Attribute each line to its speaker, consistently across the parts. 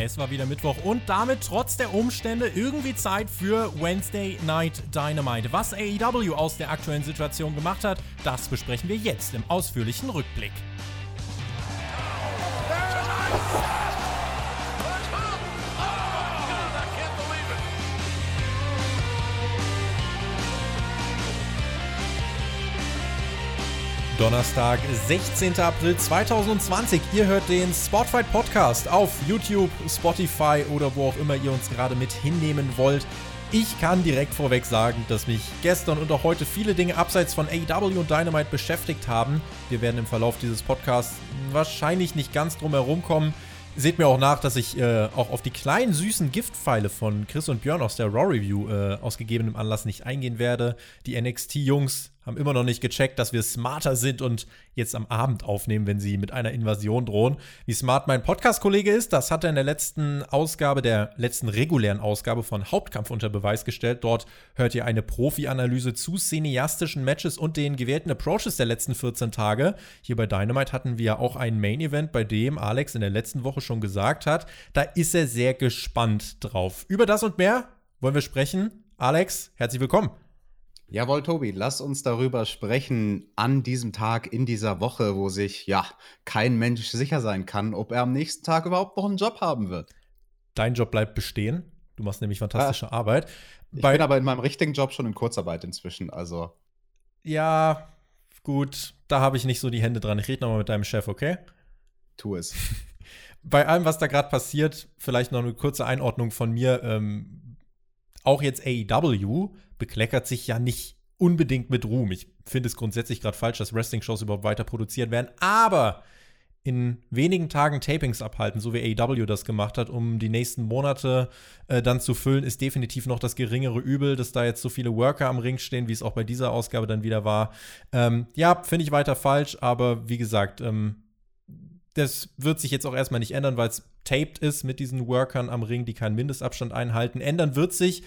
Speaker 1: Es war wieder Mittwoch und damit trotz der Umstände irgendwie Zeit für Wednesday Night Dynamite. Was AEW aus der aktuellen Situation gemacht hat, das besprechen wir jetzt im ausführlichen Rückblick. Donnerstag, 16. April 2020. Ihr hört den Spotfight Podcast auf YouTube, Spotify oder wo auch immer ihr uns gerade mit hinnehmen wollt. Ich kann direkt vorweg sagen, dass mich gestern und auch heute viele Dinge abseits von AEW und Dynamite beschäftigt haben. Wir werden im Verlauf dieses Podcasts wahrscheinlich nicht ganz drum herum kommen. Seht mir auch nach, dass ich äh, auch auf die kleinen süßen Giftpfeile von Chris und Björn aus der Raw Review äh, aus gegebenem Anlass nicht eingehen werde. Die NXT-Jungs haben immer noch nicht gecheckt, dass wir smarter sind und jetzt am Abend aufnehmen, wenn sie mit einer Invasion drohen. Wie smart mein Podcast-Kollege ist, das hat er in der letzten Ausgabe, der letzten regulären Ausgabe von Hauptkampf unter Beweis gestellt. Dort hört ihr eine Profi-Analyse zu cineastischen Matches und den gewählten Approaches der letzten 14 Tage. Hier bei Dynamite hatten wir auch ein Main-Event, bei dem Alex in der letzten Woche schon gesagt hat, da ist er sehr gespannt drauf. Über das und mehr wollen wir sprechen. Alex, herzlich willkommen.
Speaker 2: Jawohl, Tobi, lass uns darüber sprechen an diesem Tag, in dieser Woche, wo sich ja kein Mensch sicher sein kann, ob er am nächsten Tag überhaupt noch einen Job haben wird.
Speaker 1: Dein Job bleibt bestehen. Du machst nämlich fantastische ja. Arbeit.
Speaker 2: Ich Bei bin aber in meinem richtigen Job schon in Kurzarbeit inzwischen, also.
Speaker 1: Ja, gut, da habe ich nicht so die Hände dran. Ich rede nochmal mit deinem Chef, okay?
Speaker 2: Tu es.
Speaker 1: Bei allem, was da gerade passiert, vielleicht noch eine kurze Einordnung von mir. Ähm, auch jetzt AEW bekleckert sich ja nicht unbedingt mit Ruhm. Ich finde es grundsätzlich gerade falsch, dass Wrestling-Shows überhaupt weiter produziert werden, aber in wenigen Tagen Tapings abhalten, so wie AEW das gemacht hat, um die nächsten Monate äh, dann zu füllen, ist definitiv noch das geringere Übel, dass da jetzt so viele Worker am Ring stehen, wie es auch bei dieser Ausgabe dann wieder war. Ähm, ja, finde ich weiter falsch, aber wie gesagt, ähm, das wird sich jetzt auch erstmal nicht ändern, weil es taped ist mit diesen Workern am Ring, die keinen Mindestabstand einhalten. Ändern wird sich,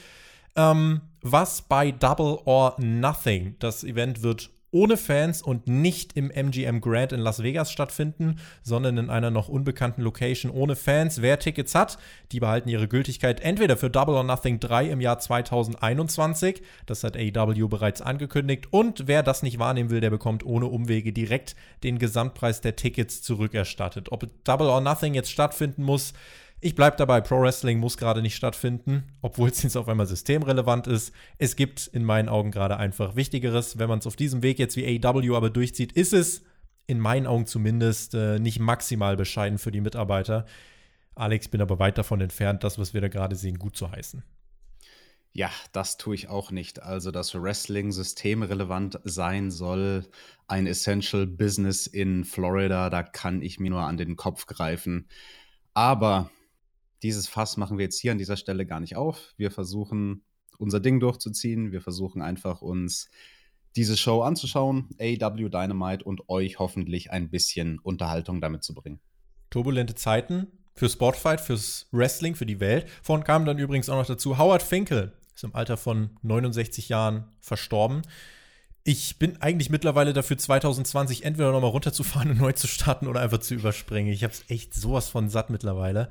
Speaker 1: ähm, was bei Double or Nothing. Das Event wird ohne Fans und nicht im MGM Grand in Las Vegas stattfinden, sondern in einer noch unbekannten Location ohne Fans. Wer Tickets hat, die behalten ihre Gültigkeit entweder für Double or Nothing 3 im Jahr 2021, das hat AEW bereits angekündigt, und wer das nicht wahrnehmen will, der bekommt ohne Umwege direkt den Gesamtpreis der Tickets zurückerstattet. Ob Double or Nothing jetzt stattfinden muss, ich bleibe dabei, Pro Wrestling muss gerade nicht stattfinden, obwohl es jetzt auf einmal systemrelevant ist. Es gibt in meinen Augen gerade einfach Wichtigeres. Wenn man es auf diesem Weg jetzt wie AEW aber durchzieht, ist es in meinen Augen zumindest äh, nicht maximal bescheiden für die Mitarbeiter. Alex, bin aber weit davon entfernt, das, was wir da gerade sehen, gut zu heißen.
Speaker 2: Ja, das tue ich auch nicht. Also, dass Wrestling systemrelevant sein soll, ein Essential Business in Florida, da kann ich mir nur an den Kopf greifen. Aber dieses Fass machen wir jetzt hier an dieser Stelle gar nicht auf. Wir versuchen unser Ding durchzuziehen. Wir versuchen einfach uns diese Show anzuschauen, AW Dynamite und euch hoffentlich ein bisschen Unterhaltung damit zu bringen.
Speaker 1: Turbulente Zeiten für Sportfight, fürs Wrestling, für die Welt. Vorhin kam dann übrigens auch noch dazu Howard Finkel, ist im Alter von 69 Jahren verstorben. Ich bin eigentlich mittlerweile dafür, 2020 entweder nochmal runterzufahren und neu zu starten oder einfach zu überspringen. Ich habe es echt sowas von satt mittlerweile.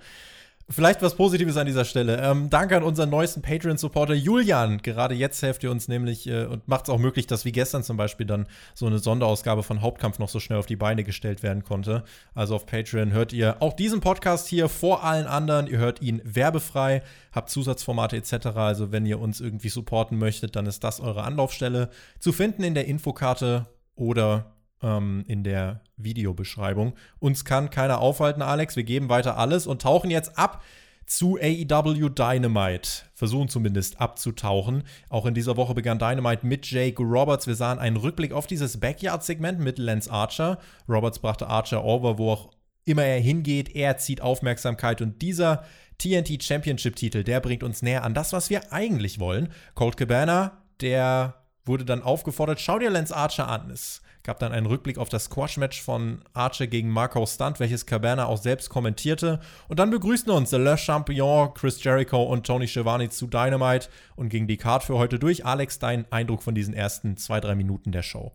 Speaker 1: Vielleicht was Positives an dieser Stelle. Ähm, danke an unseren neuesten Patreon-Supporter Julian. Gerade jetzt helft ihr uns nämlich äh, und macht es auch möglich, dass wie gestern zum Beispiel dann so eine Sonderausgabe von Hauptkampf noch so schnell auf die Beine gestellt werden konnte. Also auf Patreon hört ihr auch diesen Podcast hier vor allen anderen. Ihr hört ihn werbefrei, habt Zusatzformate etc. Also wenn ihr uns irgendwie supporten möchtet, dann ist das eure Anlaufstelle. Zu finden in der Infokarte oder ähm, in der Videobeschreibung. Uns kann keiner aufhalten, Alex. Wir geben weiter alles und tauchen jetzt ab zu AEW Dynamite. Versuchen zumindest abzutauchen. Auch in dieser Woche begann Dynamite mit Jake Roberts. Wir sahen einen Rückblick auf dieses Backyard-Segment mit Lance Archer. Roberts brachte Archer over, wo auch immer er hingeht. Er zieht Aufmerksamkeit und dieser TNT Championship-Titel, der bringt uns näher an das, was wir eigentlich wollen. Colt Cabana, der wurde dann aufgefordert, schau dir Lance Archer an. Es gab dann einen Rückblick auf das Squash-Match von Archer gegen Marco Stunt, welches Cabana auch selbst kommentierte. Und dann begrüßten uns Le Champion, Chris Jericho und Tony Schiavone zu Dynamite und ging die Card für heute durch. Alex, dein Eindruck von diesen ersten zwei, drei Minuten der Show?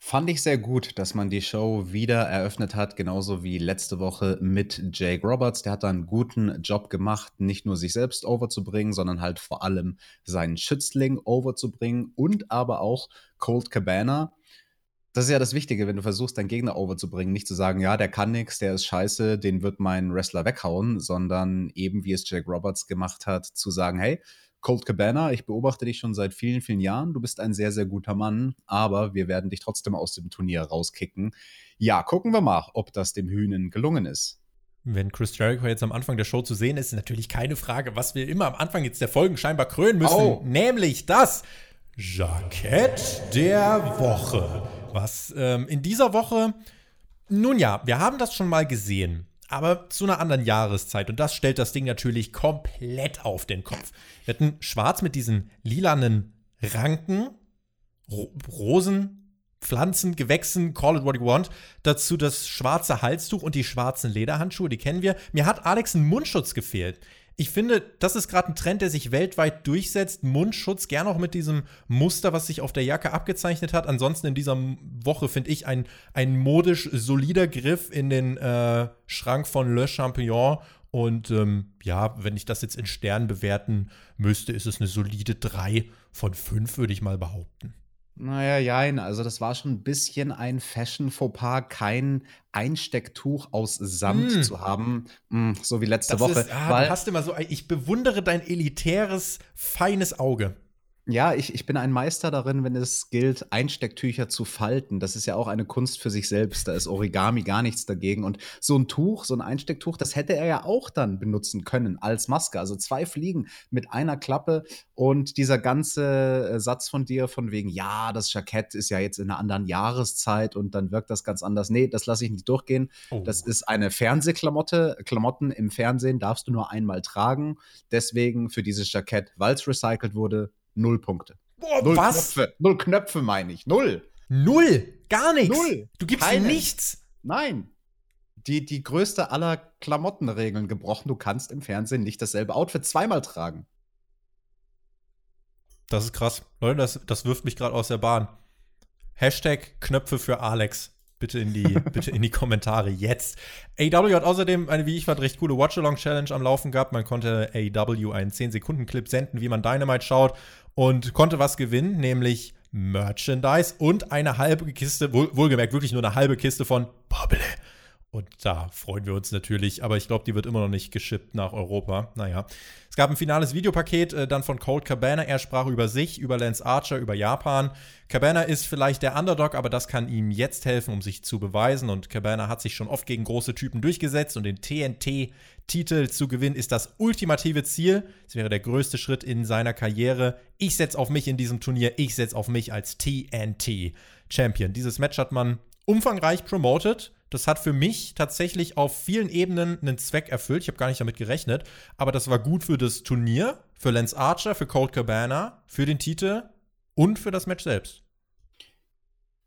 Speaker 2: Fand ich sehr gut, dass man die Show wieder eröffnet hat, genauso wie letzte Woche mit Jake Roberts. Der hat da einen guten Job gemacht, nicht nur sich selbst overzubringen, sondern halt vor allem seinen Schützling overzubringen und aber auch Colt Cabana. Das ist ja das Wichtige, wenn du versuchst, deinen Gegner overzubringen, nicht zu sagen, ja, der kann nichts, der ist scheiße, den wird mein Wrestler weghauen, sondern eben wie es Jake Roberts gemacht hat, zu sagen, hey, Colt Cabana, ich beobachte dich schon seit vielen, vielen Jahren. Du bist ein sehr, sehr guter Mann, aber wir werden dich trotzdem aus dem Turnier rauskicken. Ja, gucken wir mal, ob das dem Hühnen gelungen ist.
Speaker 1: Wenn Chris Jericho jetzt am Anfang der Show zu sehen ist, ist natürlich keine Frage, was wir immer am Anfang jetzt der Folgen scheinbar krönen müssen, oh. nämlich das Jackett der Woche. Was ähm, in dieser Woche, nun ja, wir haben das schon mal gesehen aber zu einer anderen Jahreszeit. Und das stellt das Ding natürlich komplett auf den Kopf. Wir hatten schwarz mit diesen lilanen Ranken, Ro Rosen, Pflanzen, Gewächsen, call it what you want. Dazu das schwarze Halstuch und die schwarzen Lederhandschuhe, die kennen wir. Mir hat Alex ein Mundschutz gefehlt ich finde, das ist gerade ein Trend, der sich weltweit durchsetzt. Mundschutz, gern auch mit diesem Muster, was sich auf der Jacke abgezeichnet hat. Ansonsten in dieser Woche finde ich ein, ein modisch solider Griff in den äh, Schrank von Le Champignon. Und ähm, ja, wenn ich das jetzt in Sternen bewerten müsste, ist es eine solide 3 von 5, würde ich mal behaupten.
Speaker 2: Naja, jein. Also, das war schon ein bisschen ein Fashion-Fauxpas, kein Einstecktuch aus Samt mm. zu haben, mm, so wie letzte
Speaker 1: das
Speaker 2: Woche.
Speaker 1: Ist, ah, weil, du hast immer so, ich bewundere dein elitäres, feines Auge.
Speaker 2: Ja, ich, ich bin ein Meister darin, wenn es gilt, Einstecktücher zu falten. Das ist ja auch eine Kunst für sich selbst. Da ist Origami gar nichts dagegen. Und so ein Tuch, so ein Einstecktuch, das hätte er ja auch dann benutzen können als Maske. Also zwei Fliegen mit einer Klappe und dieser ganze äh, Satz von dir von wegen, ja, das Jackett ist ja jetzt in einer anderen Jahreszeit und dann wirkt das ganz anders. Nee, das lasse ich nicht durchgehen. Oh. Das ist eine Fernsehklamotte. Klamotten im Fernsehen darfst du nur einmal tragen. Deswegen für dieses Jackett, weil es recycelt wurde, null Punkte.
Speaker 1: Boah,
Speaker 2: null
Speaker 1: was?
Speaker 2: Knöpfe. Null Knöpfe meine ich. Null.
Speaker 1: Null. Gar nichts.
Speaker 2: Null.
Speaker 1: Du gibst Keinen. nichts.
Speaker 2: Nein. Die, die größte aller Klamottenregeln gebrochen. Du kannst im Fernsehen nicht dasselbe Outfit zweimal tragen.
Speaker 1: Das ist krass. Leute, das, das wirft mich gerade aus der Bahn. Hashtag Knöpfe für Alex. Bitte in die, bitte in die Kommentare jetzt. AW hat außerdem eine, wie ich fand, recht coole Watch-Along-Challenge am Laufen gehabt. Man konnte AW einen 10-Sekunden-Clip senden, wie man Dynamite schaut und konnte was gewinnen, nämlich Merchandise und eine halbe Kiste, wohl, wohlgemerkt wirklich nur eine halbe Kiste von Bubble. Und da freuen wir uns natürlich, aber ich glaube, die wird immer noch nicht geschippt nach Europa. Naja. Es gab ein finales Videopaket äh, dann von Cold Cabana. Er sprach über sich, über Lance Archer, über Japan. Cabana ist vielleicht der Underdog, aber das kann ihm jetzt helfen, um sich zu beweisen. Und Cabana hat sich schon oft gegen große Typen durchgesetzt und den TNT-Titel zu gewinnen ist das ultimative Ziel. Es wäre der größte Schritt in seiner Karriere. Ich setze auf mich in diesem Turnier. Ich setze auf mich als TNT-Champion. Dieses Match hat man umfangreich promoted das hat für mich tatsächlich auf vielen Ebenen einen Zweck erfüllt. Ich habe gar nicht damit gerechnet. Aber das war gut für das Turnier, für Lance Archer, für Colt Cabana, für den Titel und für das Match selbst.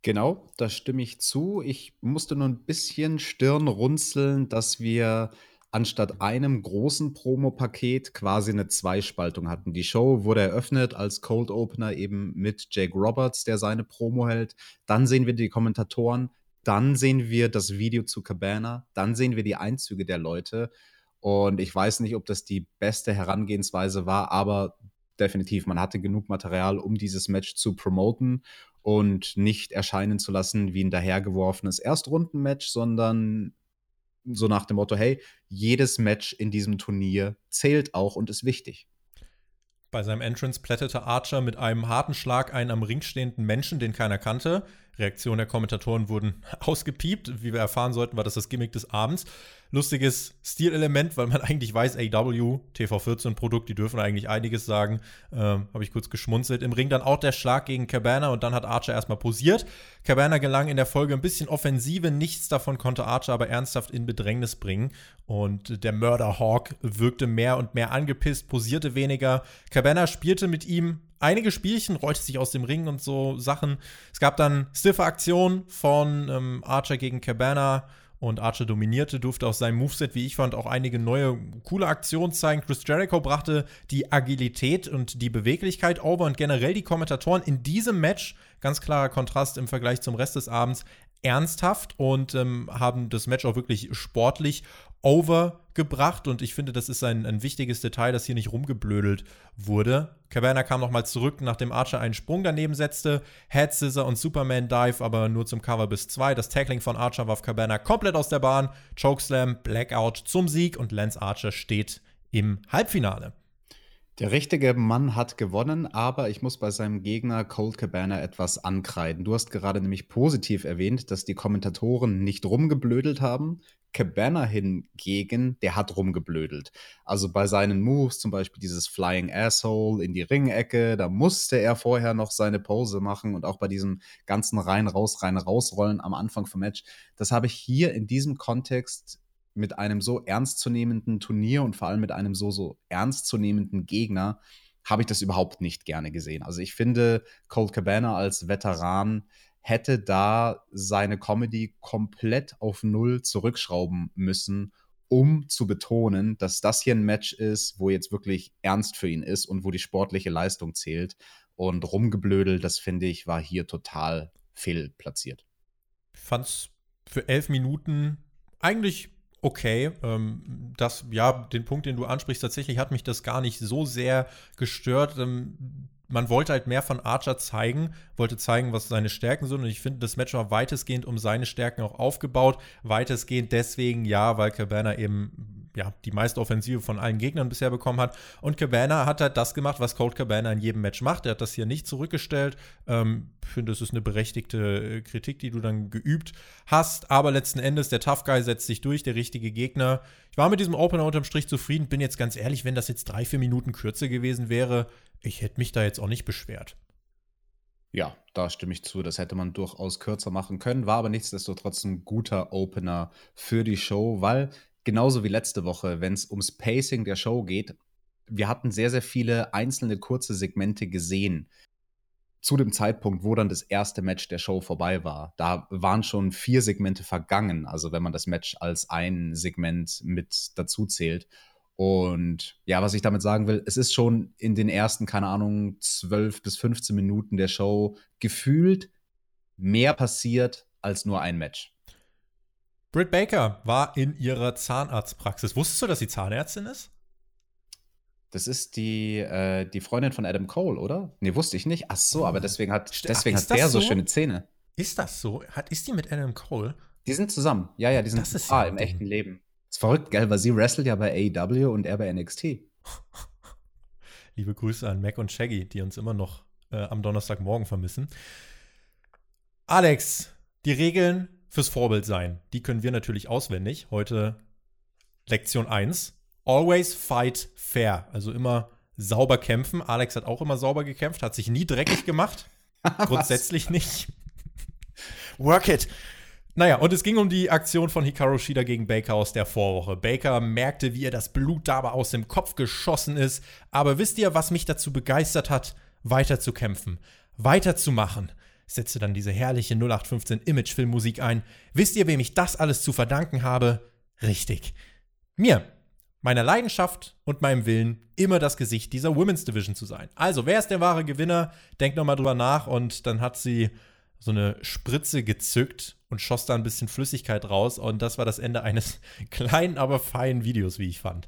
Speaker 2: Genau, da stimme ich zu. Ich musste nur ein bisschen Stirn runzeln, dass wir anstatt einem großen Promo-Paket quasi eine Zweispaltung hatten. Die Show wurde eröffnet als Cold Opener eben mit Jake Roberts, der seine Promo hält. Dann sehen wir die Kommentatoren dann sehen wir das Video zu Cabana, dann sehen wir die Einzüge der Leute. Und ich weiß nicht, ob das die beste Herangehensweise war, aber definitiv, man hatte genug Material, um dieses Match zu promoten und nicht erscheinen zu lassen wie ein dahergeworfenes Erstrundenmatch, sondern so nach dem Motto, hey, jedes Match in diesem Turnier zählt auch und ist wichtig.
Speaker 1: Bei seinem Entrance plättete Archer mit einem harten Schlag einen am Ring stehenden Menschen, den keiner kannte. Reaktionen der Kommentatoren wurden ausgepiept. Wie wir erfahren sollten, war das das Gimmick des Abends. Lustiges Stilelement, weil man eigentlich weiß, AW, TV14-Produkt, die dürfen eigentlich einiges sagen. Ähm, Habe ich kurz geschmunzelt. Im Ring dann auch der Schlag gegen Cabana und dann hat Archer erstmal posiert. Cabana gelang in der Folge ein bisschen Offensive. Nichts davon konnte Archer aber ernsthaft in Bedrängnis bringen. Und der Murder Hawk wirkte mehr und mehr angepisst, posierte weniger. Cabana spielte mit ihm einige Spielchen, rollte sich aus dem Ring und so Sachen. Es gab dann stiffe Aktionen von ähm, Archer gegen Cabana und Archer dominierte, durfte aus seinem Moveset, wie ich fand, auch einige neue coole Aktionen zeigen. Chris Jericho brachte die Agilität und die Beweglichkeit over und generell die Kommentatoren in diesem Match, ganz klarer Kontrast im Vergleich zum Rest des Abends, ernsthaft und ähm, haben das Match auch wirklich sportlich overgebracht und ich finde, das ist ein, ein wichtiges Detail, dass hier nicht rumgeblödelt wurde. Cabana kam nochmal zurück, nachdem Archer einen Sprung daneben setzte. Head Scissor und Superman Dive, aber nur zum Cover bis zwei. Das Tackling von Archer warf Cabana komplett aus der Bahn. Chokeslam, Blackout zum Sieg und Lance Archer steht im Halbfinale.
Speaker 2: Der richtige Mann hat gewonnen, aber ich muss bei seinem Gegner Cold Cabana etwas ankreiden. Du hast gerade nämlich positiv erwähnt, dass die Kommentatoren nicht rumgeblödelt haben. Cabana hingegen, der hat rumgeblödelt. Also bei seinen Moves, zum Beispiel dieses Flying Asshole in die Ringecke, da musste er vorher noch seine Pose machen und auch bei diesem ganzen rein, raus, rein, rausrollen am Anfang vom Match. Das habe ich hier in diesem Kontext mit einem so ernstzunehmenden Turnier und vor allem mit einem so, so ernstzunehmenden Gegner habe ich das überhaupt nicht gerne gesehen. Also ich finde, Cold Cabana als Veteran hätte da seine Comedy komplett auf Null zurückschrauben müssen, um zu betonen, dass das hier ein Match ist, wo jetzt wirklich ernst für ihn ist und wo die sportliche Leistung zählt. Und rumgeblödel, das finde ich, war hier total fehlplatziert.
Speaker 1: Ich fand es für elf Minuten eigentlich okay. Ähm, das, ja, den Punkt, den du ansprichst, tatsächlich hat mich das gar nicht so sehr gestört. Ähm, man wollte halt mehr von Archer zeigen, wollte zeigen, was seine Stärken sind. Und ich finde, das Match war weitestgehend um seine Stärken auch aufgebaut. Weitestgehend deswegen, ja, weil Cabana eben ja, die meiste Offensive von allen Gegnern bisher bekommen hat. Und Cabana hat halt das gemacht, was Cold Cabana in jedem Match macht. Er hat das hier nicht zurückgestellt. Ähm, ich finde, es ist eine berechtigte äh, Kritik, die du dann geübt hast. Aber letzten Endes, der Tough Guy setzt sich durch, der richtige Gegner. Ich war mit diesem Opener unterm Strich zufrieden. Bin jetzt ganz ehrlich, wenn das jetzt drei, vier Minuten kürzer gewesen wäre, ich hätte mich da jetzt auch nicht beschwert.
Speaker 2: Ja, da stimme ich zu. Das hätte man durchaus kürzer machen können, war aber nichtsdestotrotz ein guter Opener für die Show, weil genauso wie letzte Woche, wenn es ums Pacing der Show geht, wir hatten sehr, sehr viele einzelne kurze Segmente gesehen. Zu dem Zeitpunkt, wo dann das erste Match der Show vorbei war. Da waren schon vier Segmente vergangen, also wenn man das Match als ein Segment mit dazu zählt. Und ja, was ich damit sagen will, es ist schon in den ersten, keine Ahnung, 12 bis 15 Minuten der Show gefühlt mehr passiert als nur ein Match.
Speaker 1: Britt Baker war in ihrer Zahnarztpraxis. Wusstest du, dass sie Zahnärztin ist?
Speaker 2: Das ist die, äh, die Freundin von Adam Cole, oder? Nee, wusste ich nicht. Ach so, aber deswegen hat, deswegen Ach, hat der so? so schöne Zähne.
Speaker 1: Ist das so? Hat, ist die mit Adam Cole?
Speaker 2: Die sind zusammen. Ja, ja, die sind das ist ah, im echten Leben. Ist verrückt, gell? Weil sie wrestelt ja bei AEW und er bei NXT.
Speaker 1: Liebe Grüße an Mac und Shaggy, die uns immer noch äh, am Donnerstagmorgen vermissen. Alex, die Regeln fürs Vorbild sein. Die können wir natürlich auswendig. Heute Lektion 1. Always fight fair. Also immer sauber kämpfen. Alex hat auch immer sauber gekämpft, hat sich nie dreckig gemacht. Grundsätzlich nicht. Work it. Naja, und es ging um die Aktion von Hikaru Shida gegen Baker aus der Vorwoche. Baker merkte, wie ihr das Blut dabei aus dem Kopf geschossen ist. Aber wisst ihr, was mich dazu begeistert hat, weiter zu kämpfen, weiterzumachen? Setzte dann diese herrliche 0815 Imagefilmmusik ein. Wisst ihr, wem ich das alles zu verdanken habe? Richtig. Mir. Meiner Leidenschaft und meinem Willen, immer das Gesicht dieser Women's Division zu sein. Also, wer ist der wahre Gewinner? Denkt nochmal drüber nach und dann hat sie so eine Spritze gezückt und schoss da ein bisschen Flüssigkeit raus und das war das Ende eines kleinen, aber feinen Videos, wie ich fand.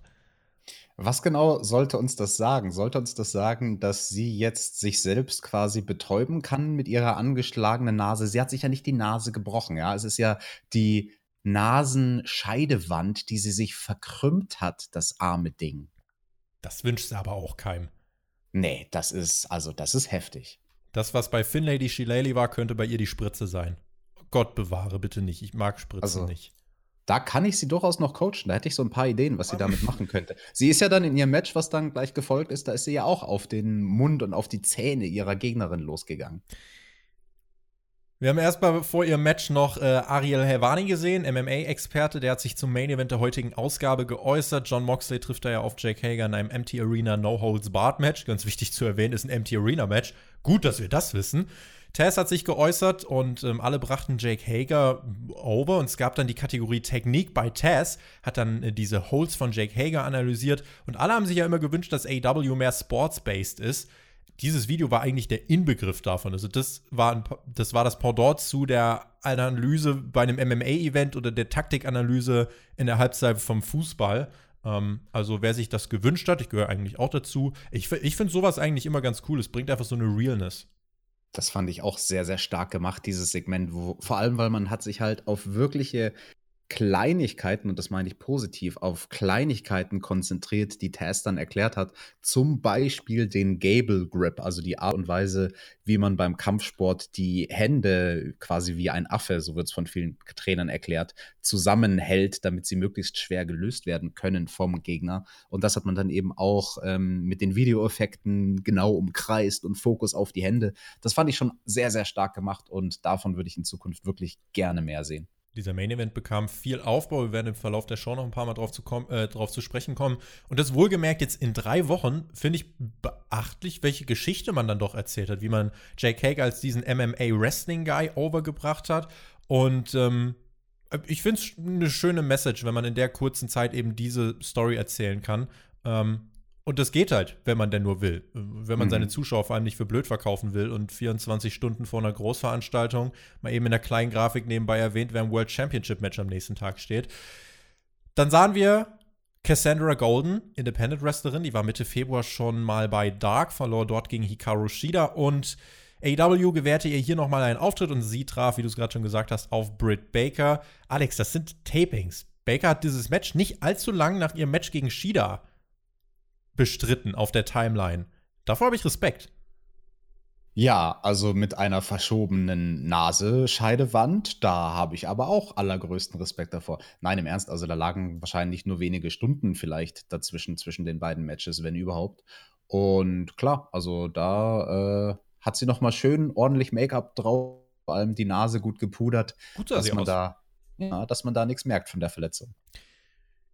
Speaker 2: Was genau sollte uns das sagen? Sollte uns das sagen, dass sie jetzt sich selbst quasi betäuben kann mit ihrer angeschlagenen Nase? Sie hat sich ja nicht die Nase gebrochen, ja. Es ist ja die Nasenscheidewand, die sie sich verkrümmt hat, das arme Ding.
Speaker 1: Das wünscht sie aber auch keinem.
Speaker 2: Nee, das ist, also, das ist heftig.
Speaker 1: Das, was bei Finlady Shillelagh war, könnte bei ihr die Spritze sein. Gott bewahre bitte nicht. Ich mag Spritzen also, nicht
Speaker 2: da kann ich sie durchaus noch coachen. Da hätte ich so ein paar Ideen, was sie damit machen könnte. Sie ist ja dann in ihrem Match, was dann gleich gefolgt ist, da ist sie ja auch auf den Mund und auf die Zähne ihrer Gegnerin losgegangen.
Speaker 1: Wir haben erstmal vor ihrem Match noch äh, Ariel Helvani gesehen, MMA-Experte, der hat sich zum Main Event der heutigen Ausgabe geäußert. John Moxley trifft da ja auf Jake Hager in einem Empty Arena No Holds Barred Match. Ganz wichtig zu erwähnen, ist ein Empty Arena Match. Gut, dass wir das wissen. Taz hat sich geäußert und ähm, alle brachten Jake Hager over und es gab dann die Kategorie Technik bei Taz, hat dann äh, diese Holds von Jake Hager analysiert und alle haben sich ja immer gewünscht, dass AW mehr sports-based ist. Dieses Video war eigentlich der Inbegriff davon. Also, das war, ein, das war das Pendant zu der Analyse bei einem MMA-Event oder der Taktikanalyse in der Halbzeit vom Fußball. Ähm, also wer sich das gewünscht hat, ich gehöre eigentlich auch dazu. Ich, ich finde sowas eigentlich immer ganz cool. Es bringt einfach so eine Realness.
Speaker 2: Das fand ich auch sehr, sehr stark gemacht, dieses Segment. Wo, vor allem, weil man hat sich halt auf wirkliche Kleinigkeiten, und das meine ich positiv, auf Kleinigkeiten konzentriert, die Tess dann erklärt hat. Zum Beispiel den Gable Grip, also die Art und Weise, wie man beim Kampfsport die Hände quasi wie ein Affe, so wird es von vielen Trainern erklärt, zusammenhält, damit sie möglichst schwer gelöst werden können vom Gegner. Und das hat man dann eben auch ähm, mit den Videoeffekten genau umkreist und Fokus auf die Hände. Das fand ich schon sehr, sehr stark gemacht und davon würde ich in Zukunft wirklich gerne mehr sehen.
Speaker 1: Dieser Main Event bekam viel Aufbau. Wir werden im Verlauf der Show noch ein paar Mal drauf zu, äh, drauf zu sprechen kommen. Und das wohlgemerkt jetzt in drei Wochen finde ich beachtlich, welche Geschichte man dann doch erzählt hat, wie man Jake Hager als diesen MMA Wrestling Guy overgebracht hat. Und ähm, ich finde es eine schöne Message, wenn man in der kurzen Zeit eben diese Story erzählen kann. Ähm, und das geht halt, wenn man denn nur will. Wenn man mhm. seine Zuschauer vor allem nicht für blöd verkaufen will und 24 Stunden vor einer Großveranstaltung mal eben in der kleinen Grafik nebenbei erwähnt, wer im World Championship Match am nächsten Tag steht. Dann sahen wir Cassandra Golden, Independent Wrestlerin, die war Mitte Februar schon mal bei Dark, verlor dort gegen Hikaru Shida und AEW gewährte ihr hier nochmal einen Auftritt und sie traf, wie du es gerade schon gesagt hast, auf Britt Baker. Alex, das sind Tapings. Baker hat dieses Match nicht allzu lang nach ihrem Match gegen Shida bestritten auf der Timeline. Davor habe ich Respekt.
Speaker 2: Ja, also mit einer verschobenen Nase, Scheidewand, da habe ich aber auch allergrößten Respekt davor. Nein, im Ernst, also da lagen wahrscheinlich nur wenige Stunden vielleicht dazwischen, zwischen den beiden Matches, wenn überhaupt. Und klar, also da äh, hat sie nochmal schön ordentlich Make-up drauf, vor allem die Nase gut gepudert, gut dass man aus. da, ja, dass man da nichts merkt von der Verletzung.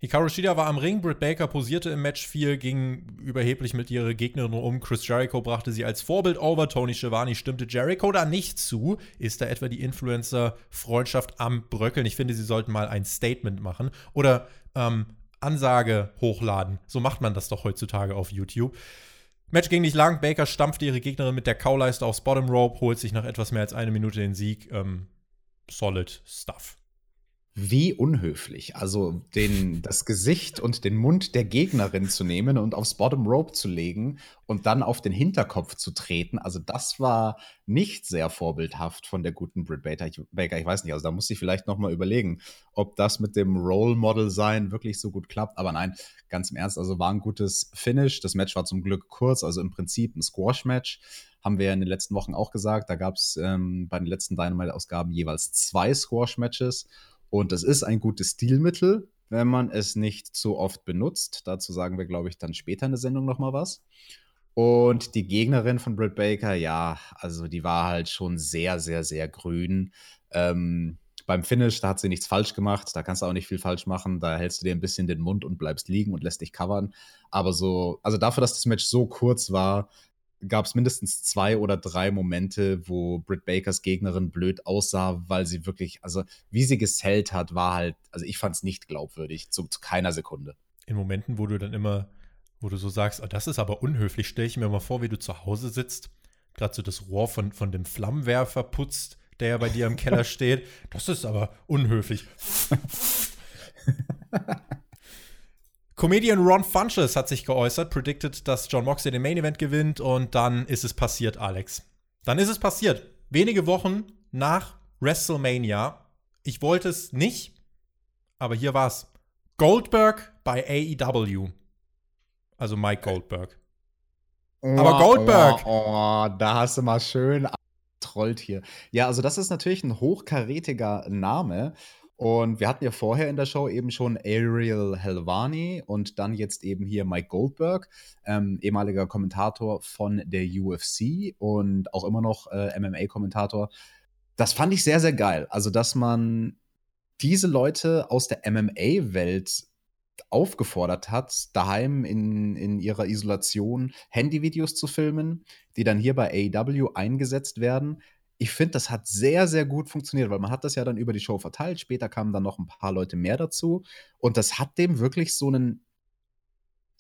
Speaker 1: Hikaru Shida war am Ring, Britt Baker posierte im Match 4, ging überheblich mit ihrer Gegnerin um. Chris Jericho brachte sie als Vorbild over. Tony Schiavone stimmte Jericho da nicht zu. Ist da etwa die Influencer-Freundschaft am Bröckeln? Ich finde, sie sollten mal ein Statement machen. Oder ähm, Ansage hochladen. So macht man das doch heutzutage auf YouTube. Match ging nicht lang. Baker stampfte ihre Gegnerin mit der Kauleiste aufs Bottom Rope, holt sich nach etwas mehr als eine Minute den Sieg. Ähm, solid Stuff.
Speaker 2: Wie unhöflich. Also den, das Gesicht und den Mund der Gegnerin zu nehmen und aufs Bottom Rope zu legen und dann auf den Hinterkopf zu treten. Also das war nicht sehr vorbildhaft von der guten Britt Baker. Ich, Baker, ich weiß nicht, also da muss ich vielleicht noch mal überlegen, ob das mit dem Role Model sein wirklich so gut klappt. Aber nein, ganz im Ernst, also war ein gutes Finish. Das Match war zum Glück kurz, also im Prinzip ein Squash-Match haben wir in den letzten Wochen auch gesagt. Da gab es ähm, bei den letzten Dynamite-Ausgaben jeweils zwei Squash-Matches. Und es ist ein gutes Stilmittel, wenn man es nicht zu oft benutzt. Dazu sagen wir, glaube ich, dann später in der Sendung nochmal was. Und die Gegnerin von Britt Baker, ja, also die war halt schon sehr, sehr, sehr grün. Ähm, beim Finish, da hat sie nichts falsch gemacht, da kannst du auch nicht viel falsch machen, da hältst du dir ein bisschen den Mund und bleibst liegen und lässt dich covern. Aber so, also dafür, dass das Match so kurz war, gab es mindestens zwei oder drei Momente, wo Britt Bakers Gegnerin blöd aussah, weil sie wirklich, also wie sie gesellt hat, war halt, also ich fand es nicht glaubwürdig, zu, zu, keiner Sekunde.
Speaker 1: In Momenten, wo du dann immer, wo du so sagst, oh, das ist aber unhöflich, stelle ich mir mal vor, wie du zu Hause sitzt, gerade so das Rohr von, von dem Flammenwerfer putzt, der ja bei dir im Keller steht. Das ist aber unhöflich. Comedian Ron Funches hat sich geäußert, predicted, dass John Moxley den Main Event gewinnt und dann ist es passiert, Alex. Dann ist es passiert. Wenige Wochen nach WrestleMania. Ich wollte es nicht, aber hier war's. Goldberg bei AEW. Also Mike Goldberg.
Speaker 2: Oh, aber Goldberg. Oh, oh, da hast du mal schön trollt hier. Ja, also das ist natürlich ein hochkarätiger Name. Und wir hatten ja vorher in der Show eben schon Ariel Helvani und dann jetzt eben hier Mike Goldberg, ähm, ehemaliger Kommentator von der UFC und auch immer noch äh, MMA-Kommentator. Das fand ich sehr, sehr geil. Also, dass man diese Leute aus der MMA-Welt aufgefordert hat, daheim in, in ihrer Isolation Handyvideos zu filmen, die dann hier bei AEW eingesetzt werden ich finde, das hat sehr, sehr gut funktioniert, weil man hat das ja dann über die Show verteilt. Später kamen dann noch ein paar Leute mehr dazu. Und das hat dem wirklich so einen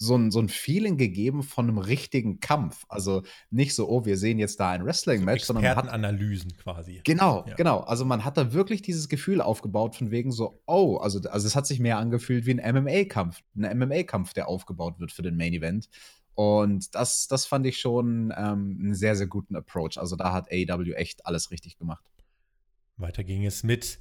Speaker 2: so ein, so ein Feeling gegeben von einem richtigen Kampf. Also nicht so, oh, wir sehen jetzt da ein Wrestling-Match,
Speaker 1: sondern man hat Analysen quasi.
Speaker 2: Genau, ja. genau. Also man hat da wirklich dieses Gefühl aufgebaut von wegen so, oh, also, also es hat sich mehr angefühlt wie ein MMA-Kampf, ein MMA-Kampf, der aufgebaut wird für den Main Event. Und das, das fand ich schon ähm, einen sehr, sehr guten Approach. Also da hat AEW echt alles richtig gemacht.
Speaker 1: Weiter ging es mit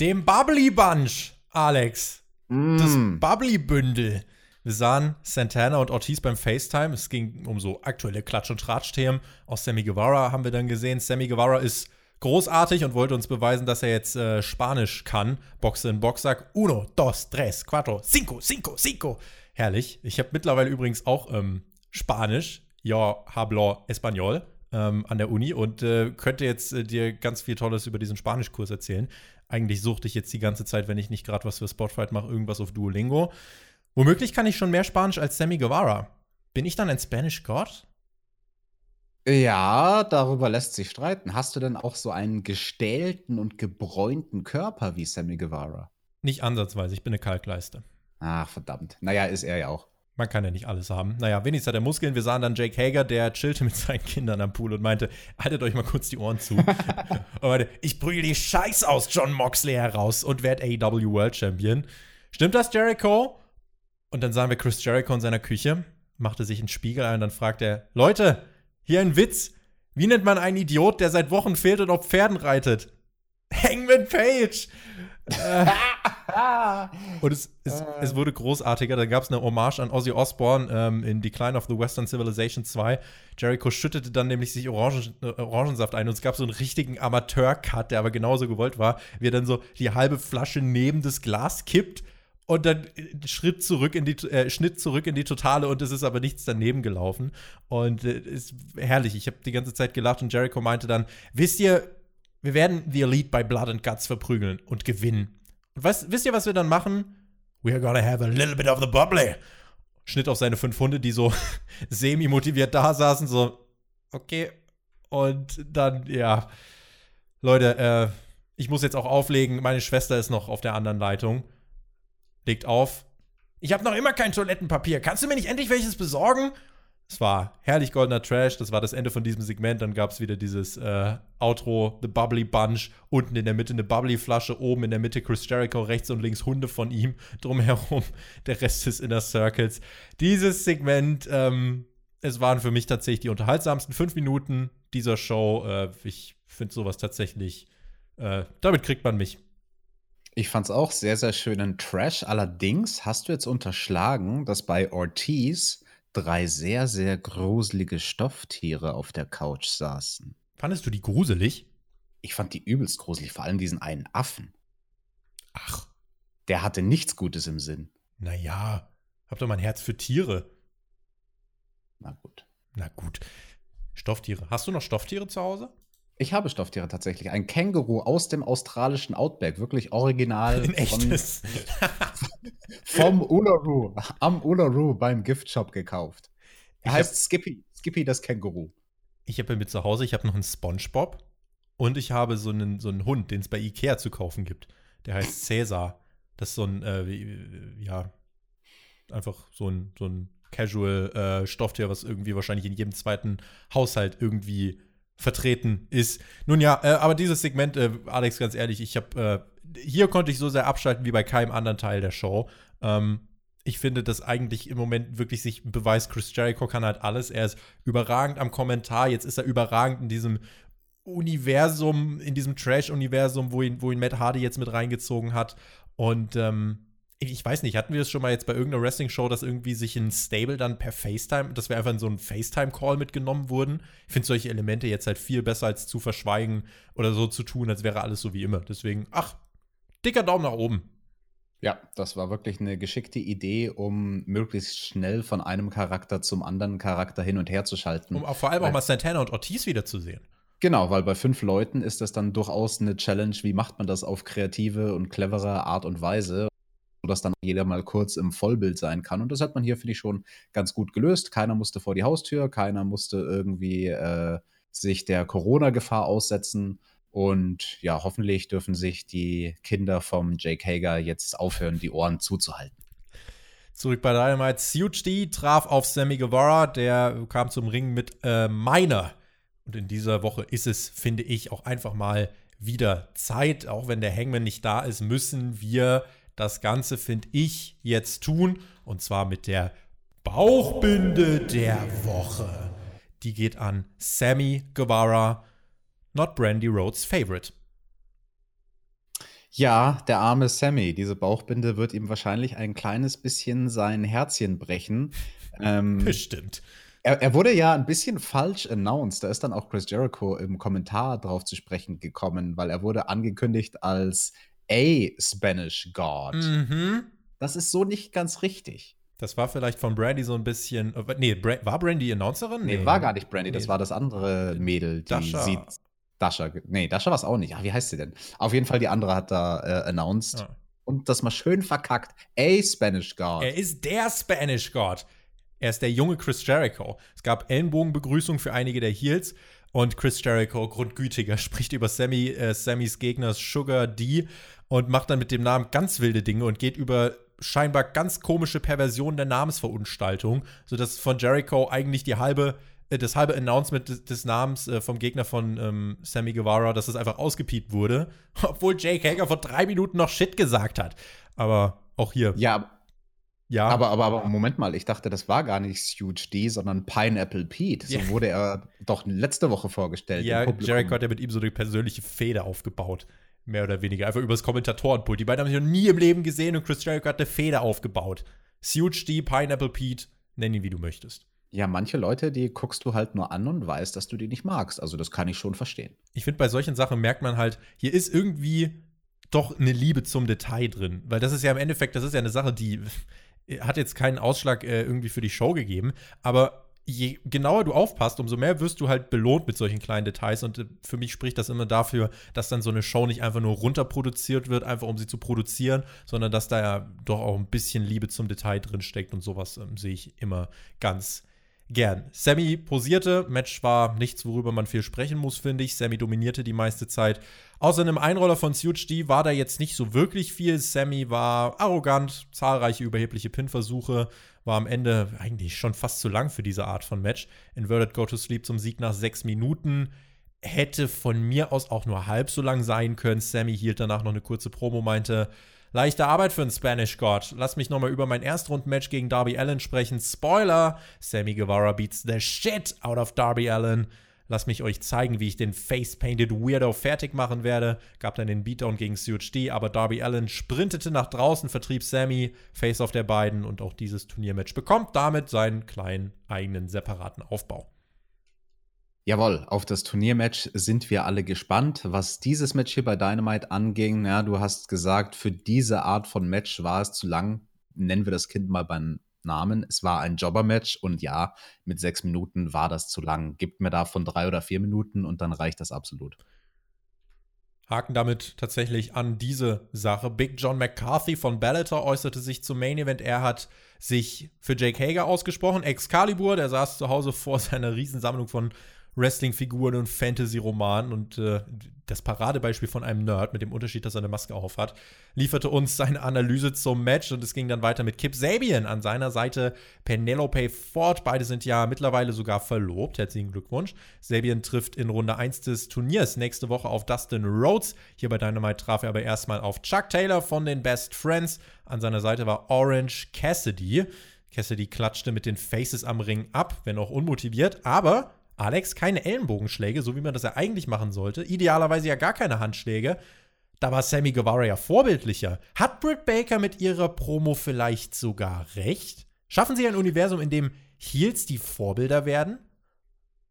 Speaker 1: dem Bubbly Bunch, Alex. Mm. Das Bubbly Bündel. Wir sahen Santana und Ortiz beim FaceTime. Es ging um so aktuelle Klatsch- und Tratsch-Themen. Auch Sammy Guevara haben wir dann gesehen. Sammy Guevara ist großartig und wollte uns beweisen, dass er jetzt äh, Spanisch kann. Boxe in Boxsack. Uno, dos, tres, cuatro, cinco, cinco, cinco. Herrlich. Ich habe mittlerweile übrigens auch ähm, Spanisch. Ja, hablo español ähm, an der Uni und äh, könnte jetzt äh, dir ganz viel Tolles über diesen Spanischkurs erzählen. Eigentlich suchte ich jetzt die ganze Zeit, wenn ich nicht gerade was für Spotfight mache, irgendwas auf Duolingo. Womöglich kann ich schon mehr Spanisch als Sammy Guevara. Bin ich dann ein Spanish God?
Speaker 2: Ja, darüber lässt sich streiten. Hast du denn auch so einen gestählten und gebräunten Körper wie Sammy Guevara?
Speaker 1: Nicht ansatzweise, ich bin eine Kalkleiste.
Speaker 2: Ach, verdammt. Naja, ist er ja auch.
Speaker 1: Man kann ja nicht alles haben. Naja, wenigstens hat er Muskeln. Wir sahen dann Jake Hager, der chillte mit seinen Kindern am Pool und meinte, haltet euch mal kurz die Ohren zu. und meinte, ich prügel die Scheiß aus John Moxley heraus und werde AEW World Champion. Stimmt das, Jericho? Und dann sahen wir Chris Jericho in seiner Küche, machte sich einen Spiegel ein und dann fragte er: Leute, hier ein Witz. Wie nennt man einen Idiot, der seit Wochen fehlt und auf Pferden reitet? Hangman Page! Äh, und es, es, es, wurde großartiger. Da gab es eine Hommage an Ozzy Osbourne ähm, in Decline of the Western Civilization 2. Jericho schüttete dann nämlich sich Orangen, äh, Orangensaft ein und es gab so einen richtigen Amateur-Cut, der aber genauso gewollt war, wie er dann so die halbe Flasche neben das Glas kippt und dann äh, Schritt zurück in die äh, Schnitt zurück in die Totale und es ist aber nichts daneben gelaufen und äh, ist herrlich. Ich habe die ganze Zeit gelacht und Jericho meinte dann, wisst ihr, wir werden The Elite bei Blood and Guts verprügeln und gewinnen. Und was, wisst ihr, was wir dann machen? We're gonna have a little bit of the bubbly. Schnitt auf seine fünf Hunde, die so semi-motiviert da saßen, so, okay. Und dann, ja, Leute, äh, ich muss jetzt auch auflegen. Meine Schwester ist noch auf der anderen Leitung legt auf. Ich habe noch immer kein Toilettenpapier. Kannst du mir nicht endlich welches besorgen? Es war herrlich goldener Trash. Das war das Ende von diesem Segment. Dann gab es wieder dieses äh, Outro, The Bubbly Bunch. Unten in der Mitte eine Bubbly-Flasche. Oben in der Mitte Chris Jericho. Rechts und links Hunde von ihm. Drumherum der Rest des Inner Circles. Dieses Segment, ähm, es waren für mich tatsächlich die unterhaltsamsten fünf Minuten dieser Show. Äh, ich finde sowas tatsächlich, äh, damit kriegt man mich.
Speaker 2: Ich fand es auch sehr, sehr schönen Trash. Allerdings hast du jetzt unterschlagen, dass bei Ortiz drei sehr, sehr gruselige Stofftiere auf der Couch saßen.
Speaker 1: Fandest du die gruselig?
Speaker 2: Ich fand die übelst gruselig, vor allem diesen einen Affen.
Speaker 1: Ach.
Speaker 2: Der hatte nichts Gutes im Sinn.
Speaker 1: Naja, hab doch mein Herz für Tiere.
Speaker 2: Na gut.
Speaker 1: Na gut. Stofftiere. Hast du noch Stofftiere zu Hause?
Speaker 2: Ich habe Stofftiere tatsächlich. Ein Känguru aus dem australischen Outback, wirklich original.
Speaker 1: Ein echtes.
Speaker 2: vom Uluru, am Uluru beim Giftshop gekauft. Er ich heißt Skippy, Skippy das Känguru.
Speaker 1: Ich habe mit zu Hause, ich habe noch einen Spongebob und ich habe so einen, so einen Hund, den es bei Ikea zu kaufen gibt. Der heißt Cäsar. Das ist so ein, äh, ja, einfach so ein, so ein Casual äh, Stofftier, was irgendwie wahrscheinlich in jedem zweiten Haushalt irgendwie vertreten ist. Nun ja, äh, aber dieses Segment, äh, Alex, ganz ehrlich, ich habe äh, hier konnte ich so sehr abschalten wie bei keinem anderen Teil der Show. Ähm, ich finde, dass eigentlich im Moment wirklich sich beweist, Chris Jericho kann halt alles. Er ist überragend am Kommentar. Jetzt ist er überragend in diesem Universum, in diesem Trash-Universum, wo ihn, wo ihn Matt Hardy jetzt mit reingezogen hat. Und ähm, ich weiß nicht, hatten wir das schon mal jetzt bei irgendeiner Wrestling-Show, dass irgendwie sich ein Stable dann per FaceTime, dass wir einfach in so einen FaceTime-Call mitgenommen wurden? Ich finde solche Elemente jetzt halt viel besser als zu verschweigen oder so zu tun, als wäre alles so wie immer. Deswegen, ach, dicker Daumen nach oben.
Speaker 2: Ja, das war wirklich eine geschickte Idee, um möglichst schnell von einem Charakter zum anderen Charakter hin und her zu schalten.
Speaker 1: Um vor allem auch mal Santana und Ortiz wiederzusehen.
Speaker 2: Genau, weil bei fünf Leuten ist das dann durchaus eine Challenge, wie macht man das auf kreative und clevere Art und Weise sodass dann jeder mal kurz im Vollbild sein kann. Und das hat man hier, finde ich, schon ganz gut gelöst. Keiner musste vor die Haustür, keiner musste irgendwie äh, sich der Corona-Gefahr aussetzen. Und ja, hoffentlich dürfen sich die Kinder vom Jake Hager jetzt aufhören, die Ohren zuzuhalten.
Speaker 1: Zurück bei Dynamite. CUHD traf auf Sammy Guevara, der kam zum Ring mit äh, Miner. Und in dieser Woche ist es, finde ich, auch einfach mal wieder Zeit. Auch wenn der Hangman nicht da ist, müssen wir das Ganze, finde ich, jetzt tun. Und zwar mit der Bauchbinde der Woche. Die geht an Sammy Guevara, not Brandy Rhodes' Favorite.
Speaker 2: Ja, der arme Sammy. Diese Bauchbinde wird ihm wahrscheinlich ein kleines bisschen sein Herzchen brechen.
Speaker 1: Ähm, Bestimmt.
Speaker 2: Er, er, wurde ja ein bisschen falsch announced. Da ist dann auch Chris Jericho im Kommentar drauf zu sprechen gekommen, weil er wurde angekündigt als a Spanish God. Mhm. Das ist so nicht ganz richtig.
Speaker 1: Das war vielleicht von Brandy so ein bisschen. Äh, nee, war Brandy Announcerin?
Speaker 2: Nee, nee, war gar nicht Brandy, das war das andere Mädel, die
Speaker 1: Dasha.
Speaker 2: Dasha. Nee, Dasha war es auch nicht. Ach, wie heißt sie denn? Auf jeden Fall, die andere hat da äh, announced. Ja. Und das mal schön verkackt. A Spanish God.
Speaker 1: Er ist der Spanish God. Er ist der junge Chris Jericho. Es gab Ellenbogenbegrüßung für einige der Heels. Und Chris Jericho, grundgütiger, spricht über Sammy, äh, Sammys Gegners Sugar D und macht dann mit dem Namen ganz wilde Dinge und geht über scheinbar ganz komische Perversionen der Namensverunstaltung, sodass von Jericho eigentlich die halbe das halbe Announcement des, des Namens äh, vom Gegner von ähm, Sammy Guevara, dass es einfach ausgepiept wurde, obwohl Jake Hager vor drei Minuten noch Shit gesagt hat. Aber auch hier.
Speaker 2: Ja, ja. Aber, aber, aber Moment mal, ich dachte, das war gar nicht Huge D, sondern Pineapple Pete. So ja. wurde er doch letzte Woche vorgestellt.
Speaker 1: Ja, Jericho hat ja mit ihm so eine persönliche Feder aufgebaut. Mehr oder weniger. Einfach übers Kommentatorenpult. Die beiden haben sich noch nie im Leben gesehen und Chris Jericho hat eine Feder aufgebaut. Huge D, Pineapple Pete, nenn ihn wie du möchtest.
Speaker 2: Ja, manche Leute, die guckst du halt nur an und weißt, dass du die nicht magst. Also das kann ich schon verstehen.
Speaker 1: Ich finde, bei solchen Sachen merkt man halt, hier ist irgendwie doch eine Liebe zum Detail drin. Weil das ist ja im Endeffekt, das ist ja eine Sache, die hat jetzt keinen Ausschlag äh, irgendwie für die Show gegeben, aber je genauer du aufpasst, umso mehr wirst du halt belohnt mit solchen kleinen Details. Und äh, für mich spricht das immer dafür, dass dann so eine Show nicht einfach nur runterproduziert wird, einfach um sie zu produzieren, sondern dass da ja doch auch ein bisschen Liebe zum Detail drin steckt. Und sowas ähm, sehe ich immer ganz gern. Sammy posierte, Match war nichts, worüber man viel sprechen muss, finde ich. Sammy dominierte die meiste Zeit. Außer einem Einroller von Suchi war da jetzt nicht so wirklich viel. Sammy war arrogant, zahlreiche überhebliche Pin-Versuche, war am Ende eigentlich schon fast zu lang für diese Art von Match. Inverted Go to Sleep zum Sieg nach sechs Minuten. Hätte von mir aus auch nur halb so lang sein können. Sammy hielt danach noch eine kurze Promo, meinte, Leichte Arbeit für einen Spanish God. Lass mich nochmal über mein Erstrundenmatch gegen Darby Allen sprechen. Spoiler: Sammy Guevara beats the shit out of Darby Allen. Lass mich euch zeigen, wie ich den Face-Painted Weirdo fertig machen werde. Gab dann den Beatdown gegen CHD, aber Darby Allen sprintete nach draußen, vertrieb Sammy, Face-Off der beiden und auch dieses Turniermatch bekommt damit seinen kleinen eigenen separaten Aufbau.
Speaker 2: Jawohl, auf das Turniermatch sind wir alle gespannt. Was dieses Match hier bei Dynamite anging, ja, du hast gesagt, für diese Art von Match war es zu lang. Nennen wir das Kind mal beim Namen. Es war ein Jobber-Match und ja, mit sechs Minuten war das zu lang. Gibt mir davon drei oder vier Minuten und dann reicht das absolut.
Speaker 1: Haken damit tatsächlich an diese Sache. Big John McCarthy von Bellator äußerte sich zum Main Event. Er hat sich für Jake Hager ausgesprochen. Excalibur, der saß zu Hause vor seiner Riesensammlung von Wrestling-Figuren und Fantasy-Romanen und äh, das Paradebeispiel von einem Nerd mit dem Unterschied, dass er eine Maske auf hat, lieferte uns seine Analyse zum Match und es ging dann weiter mit Kip Sabian an seiner Seite Penelope Ford. Beide sind ja mittlerweile sogar verlobt. Herzlichen Glückwunsch. Sabian trifft in Runde 1 des Turniers nächste Woche auf Dustin Rhodes. Hier bei Dynamite traf er aber erstmal auf Chuck Taylor von den Best Friends. An seiner Seite war Orange Cassidy. Cassidy klatschte mit den Faces am Ring ab, wenn auch unmotiviert, aber Alex, keine Ellenbogenschläge, so wie man das ja eigentlich machen sollte. Idealerweise ja gar keine Handschläge. Da war Sammy Guevara ja vorbildlicher. Hat Britt Baker mit ihrer Promo vielleicht sogar recht? Schaffen sie ein Universum, in dem Heels die Vorbilder werden?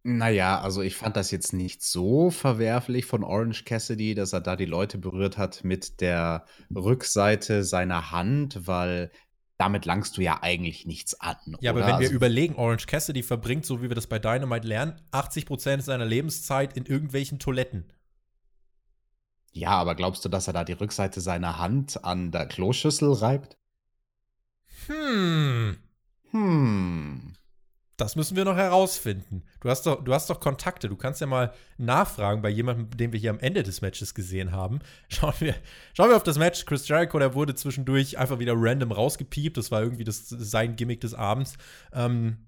Speaker 2: Naja, also ich fand das jetzt nicht so verwerflich von Orange Cassidy, dass er da die Leute berührt hat mit der Rückseite seiner Hand, weil damit langst du ja eigentlich nichts an.
Speaker 1: Ja, aber wenn wir also, überlegen, Orange Cassidy verbringt, so wie wir das bei Dynamite lernen, 80% seiner Lebenszeit in irgendwelchen Toiletten.
Speaker 2: Ja, aber glaubst du, dass er da die Rückseite seiner Hand an der Kloschüssel reibt?
Speaker 1: Hm.
Speaker 2: Hm.
Speaker 1: Das müssen wir noch herausfinden. Du hast, doch, du hast doch Kontakte. Du kannst ja mal nachfragen bei jemandem, den wir hier am Ende des Matches gesehen haben. Schauen wir, schauen wir auf das Match. Chris Jericho, der wurde zwischendurch einfach wieder random rausgepiept. Das war irgendwie das, sein Gimmick des Abends. Ähm,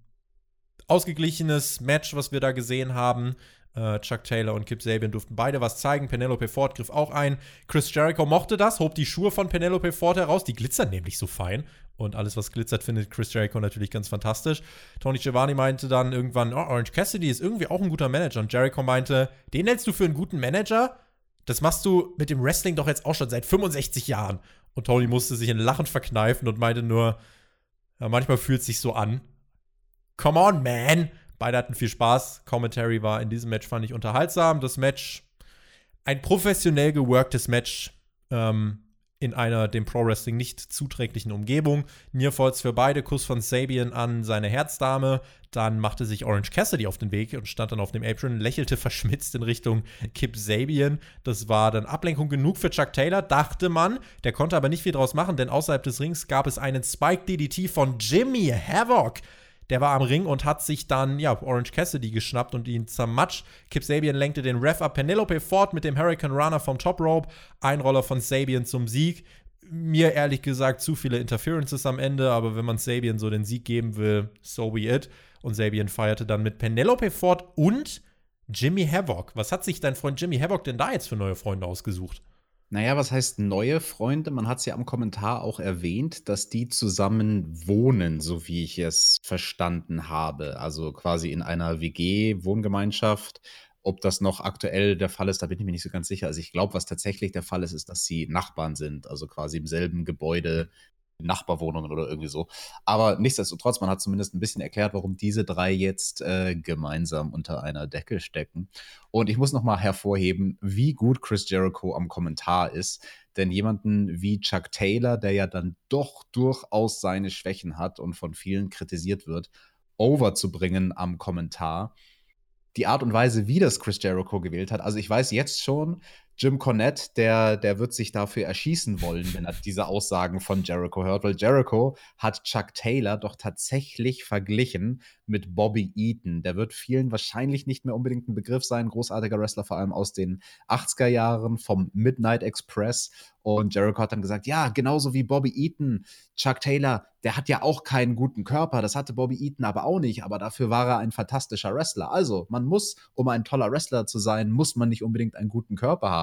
Speaker 1: ausgeglichenes Match, was wir da gesehen haben. Äh, Chuck Taylor und Kip Sabian durften beide was zeigen. Penelope Ford griff auch ein. Chris Jericho mochte das, hob die Schuhe von Penelope Ford heraus. Die glitzern nämlich so fein. Und alles, was glitzert, findet Chris Jericho natürlich ganz fantastisch. Tony Giovanni meinte dann irgendwann, oh, Orange Cassidy ist irgendwie auch ein guter Manager. Und Jericho meinte, den hältst du für einen guten Manager? Das machst du mit dem Wrestling doch jetzt auch schon seit 65 Jahren. Und Tony musste sich in Lachen verkneifen und meinte nur, ja, manchmal fühlt es sich so an. Come on, man! Beide hatten viel Spaß. Commentary war in diesem Match, fand ich unterhaltsam. Das Match, ein professionell geworktes Match ähm, in einer dem Pro Wrestling nicht zuträglichen Umgebung. Nearfalls für beide, Kuss von Sabian an seine Herzdame. Dann machte sich Orange Cassidy auf den Weg und stand dann auf dem Apron, lächelte verschmitzt in Richtung Kip Sabian. Das war dann Ablenkung genug für Chuck Taylor, dachte man. Der konnte aber nicht viel draus machen, denn außerhalb des Rings gab es einen Spike DDT von Jimmy Havoc. Der war am Ring und hat sich dann, ja, Orange Cassidy geschnappt und ihn zermatscht. Kip Sabian lenkte den Ref ab. Penelope Ford mit dem Hurricane Runner vom Top Rope. Einroller von Sabian zum Sieg. Mir ehrlich gesagt zu viele Interferences am Ende, aber wenn man Sabian so den Sieg geben will, so be it. Und Sabian feierte dann mit Penelope Ford und Jimmy Havoc. Was hat sich dein Freund Jimmy Havoc denn da jetzt für neue Freunde ausgesucht?
Speaker 2: Naja, was heißt neue Freunde? Man hat es ja am Kommentar auch erwähnt, dass die zusammen wohnen, so wie ich es verstanden habe. Also quasi in einer WG-Wohngemeinschaft. Ob das noch aktuell der Fall ist, da bin ich mir nicht so ganz sicher. Also ich glaube, was tatsächlich der Fall ist, ist, dass sie Nachbarn sind, also quasi im selben Gebäude Nachbarwohnungen oder irgendwie so. Aber nichtsdestotrotz, man hat zumindest ein bisschen erklärt, warum diese drei jetzt äh, gemeinsam unter einer Decke stecken. Und ich muss nochmal hervorheben, wie gut Chris Jericho am Kommentar ist. Denn jemanden wie Chuck Taylor, der ja dann doch durchaus seine Schwächen hat und von vielen kritisiert wird, overzubringen am Kommentar. Die Art und Weise, wie das Chris Jericho gewählt hat. Also ich weiß jetzt schon, Jim Cornette, der, der wird sich dafür erschießen wollen, wenn er diese Aussagen von Jericho hört, weil Jericho hat Chuck Taylor doch tatsächlich verglichen mit Bobby Eaton. Der wird vielen wahrscheinlich nicht mehr unbedingt ein Begriff sein, großartiger Wrestler, vor allem aus den 80er Jahren vom Midnight Express. Und Jericho hat dann gesagt, ja, genauso wie Bobby Eaton, Chuck Taylor, der hat ja auch keinen guten Körper, das hatte Bobby Eaton aber auch nicht, aber dafür war er ein fantastischer Wrestler. Also, man muss, um ein toller Wrestler zu sein, muss man nicht unbedingt einen guten Körper haben.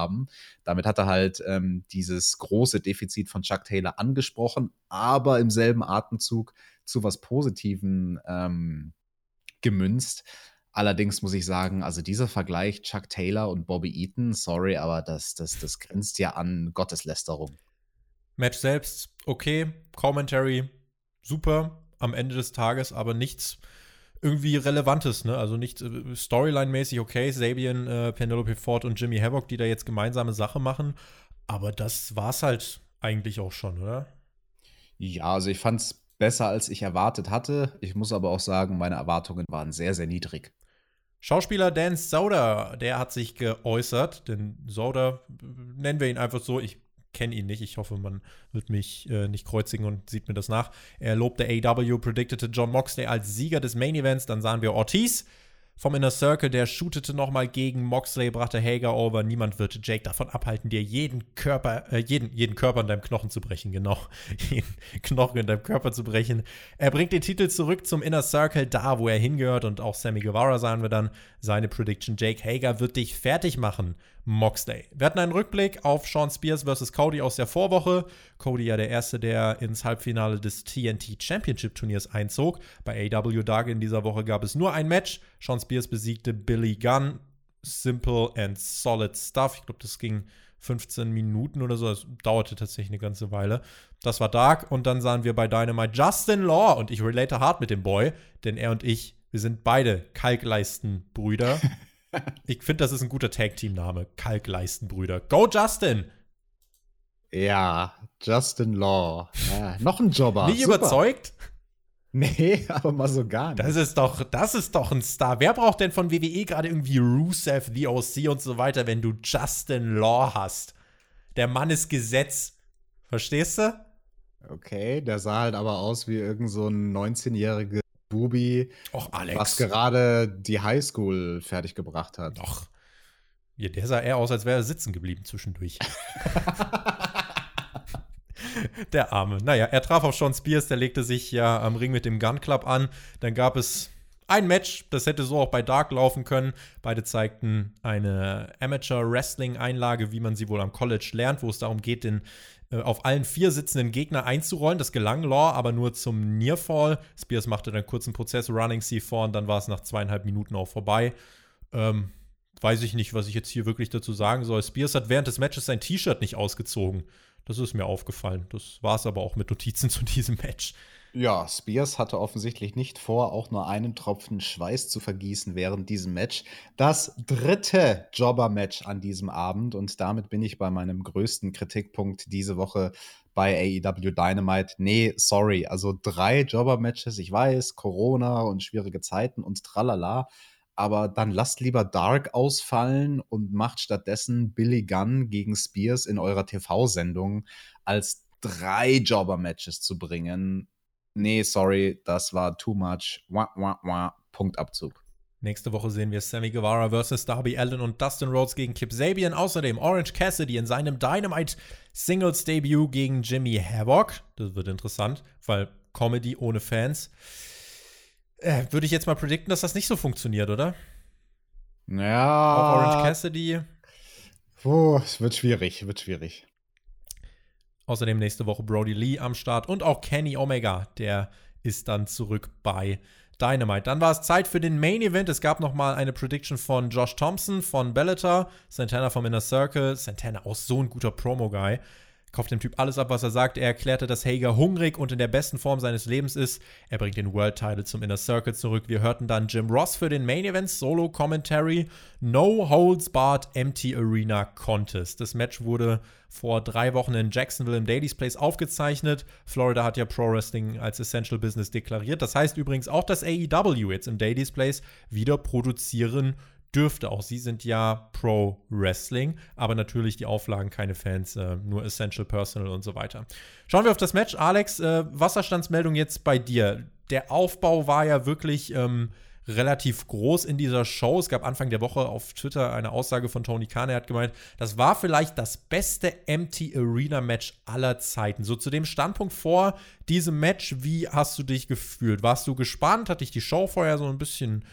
Speaker 2: Damit hat er halt ähm, dieses große Defizit von Chuck Taylor angesprochen, aber im selben Atemzug zu was Positiven ähm, gemünzt. Allerdings muss ich sagen, also dieser Vergleich Chuck Taylor und Bobby Eaton, sorry, aber das, das, das grenzt ja an Gotteslästerung.
Speaker 1: Match selbst, okay. Commentary, super. Am Ende des Tages aber nichts irgendwie Relevantes, ne? Also nicht äh, Storyline-mäßig, okay, Sabian, äh, Penelope Ford und Jimmy Havoc, die da jetzt gemeinsame Sache machen. Aber das war's halt eigentlich auch schon, oder?
Speaker 2: Ja, also ich fand's besser, als ich erwartet hatte. Ich muss aber auch sagen, meine Erwartungen waren sehr, sehr niedrig.
Speaker 1: Schauspieler Dan Soder, der hat sich geäußert, denn Soder, nennen wir ihn einfach so, ich kenne ihn nicht, ich hoffe, man wird mich äh, nicht kreuzigen und sieht mir das nach. Er lobte AW, predictete John Moxley als Sieger des Main Events, dann sahen wir Ortiz, vom Inner Circle, der shootete nochmal gegen Moxley, brachte Hager over. Niemand wird Jake davon abhalten, dir jeden Körper, äh, jeden, jeden Körper in deinem Knochen zu brechen, genau. jeden Knochen in deinem Körper zu brechen. Er bringt den Titel zurück zum Inner Circle, da wo er hingehört. Und auch Sammy Guevara sahen wir dann. Seine Prediction: Jake Hager wird dich fertig machen. Moxley. Wir hatten einen Rückblick auf Sean Spears vs. Cody aus der Vorwoche. Cody ja der Erste, der ins Halbfinale des TNT Championship Turniers einzog. Bei AW Dark in dieser Woche gab es nur ein Match. Sean Spears besiegte Billy Gunn. Simple and solid stuff. Ich glaube, das ging 15 Minuten oder so. Das dauerte tatsächlich eine ganze Weile. Das war Dark. Und dann sahen wir bei Dynamite Justin Law. Und ich relate hart mit dem Boy, denn er und ich, wir sind beide Kalkleistenbrüder. ich finde, das ist ein guter Tag-Team-Name. Kalkleistenbrüder. Go, Justin!
Speaker 2: Ja, Justin Law. Ja, noch ein Jobber.
Speaker 1: Nicht Super. überzeugt?
Speaker 2: Nee, aber mal so gar nicht.
Speaker 1: Das ist doch, das ist doch ein Star. Wer braucht denn von WWE gerade irgendwie Rusev, The OC und so weiter, wenn du Justin Law hast? Der Mann ist Gesetz. Verstehst du?
Speaker 2: Okay, der sah halt aber aus wie irgend so ein 19-jähriger Bubi,
Speaker 1: Och, Alex.
Speaker 2: was gerade die Highschool fertiggebracht hat.
Speaker 1: Doch. Ja, der sah eher aus, als wäre er sitzen geblieben zwischendurch. der Arme. Naja, er traf auf Sean Spears, der legte sich ja am Ring mit dem Gun Club an. Dann gab es ein Match, das hätte so auch bei Dark laufen können. Beide zeigten eine Amateur-Wrestling-Einlage, wie man sie wohl am College lernt, wo es darum geht, den äh, auf allen vier sitzenden Gegner einzurollen. Das gelang Law, aber nur zum Nearfall. Spears machte dann kurz einen Prozess, Running C4 und dann war es nach zweieinhalb Minuten auch vorbei. Ähm, weiß ich nicht, was ich jetzt hier wirklich dazu sagen soll. Spears hat während des Matches sein T-Shirt nicht ausgezogen. Das ist mir aufgefallen. Das war es aber auch mit Notizen zu diesem Match.
Speaker 2: Ja, Spears hatte offensichtlich nicht vor, auch nur einen Tropfen Schweiß zu vergießen während diesem Match. Das dritte Jobber-Match an diesem Abend und damit bin ich bei meinem größten Kritikpunkt diese Woche bei AEW Dynamite. Nee, sorry, also drei Jobber-Matches, ich weiß, Corona und schwierige Zeiten und tralala, aber dann lasst lieber Dark ausfallen und macht stattdessen Billy Gunn gegen Spears in eurer TV-Sendung als drei Jobber-Matches zu bringen nee, sorry, das war too much. Wah, wah, wah. Punktabzug.
Speaker 1: Nächste Woche sehen wir Sammy Guevara versus Darby Allen und Dustin Rhodes gegen Kip Sabian. Außerdem Orange Cassidy in seinem Dynamite Singles Debut gegen Jimmy Havoc. Das wird interessant, weil Comedy ohne Fans. Äh, würde ich jetzt mal predikten, dass das nicht so funktioniert, oder?
Speaker 2: Ja.
Speaker 1: Auch Orange Cassidy.
Speaker 2: Oh, es wird schwierig, wird schwierig.
Speaker 1: Außerdem nächste Woche Brody Lee am Start und auch Kenny Omega, der ist dann zurück bei Dynamite. Dann war es Zeit für den Main Event. Es gab noch mal eine Prediction von Josh Thompson von Bellator, Santana vom Inner Circle. Santana auch so ein guter Promo-Guy kauft dem Typ alles ab, was er sagt. Er erklärte, dass Hager hungrig und in der besten Form seines Lebens ist. Er bringt den World Title zum Inner Circle zurück. Wir hörten dann Jim Ross für den Main Event Solo Commentary No Holds Barred Empty Arena Contest. Das Match wurde vor drei Wochen in Jacksonville im Daily's Place aufgezeichnet. Florida hat ja Pro Wrestling als Essential Business deklariert. Das heißt übrigens auch, dass AEW jetzt im Daily's Place wieder produzieren dürfte. Auch sie sind ja Pro Wrestling, aber natürlich die Auflagen keine Fans, äh, nur Essential Personal und so weiter. Schauen wir auf das Match. Alex, äh, Wasserstandsmeldung jetzt bei dir. Der Aufbau war ja wirklich ähm, relativ groß in dieser Show. Es gab Anfang der Woche auf Twitter eine Aussage von Tony Khan. Er hat gemeint, das war vielleicht das beste Empty Arena Match aller Zeiten. So zu dem Standpunkt vor diesem Match, wie hast du dich gefühlt? Warst du gespannt? Hat dich die Show vorher so ein bisschen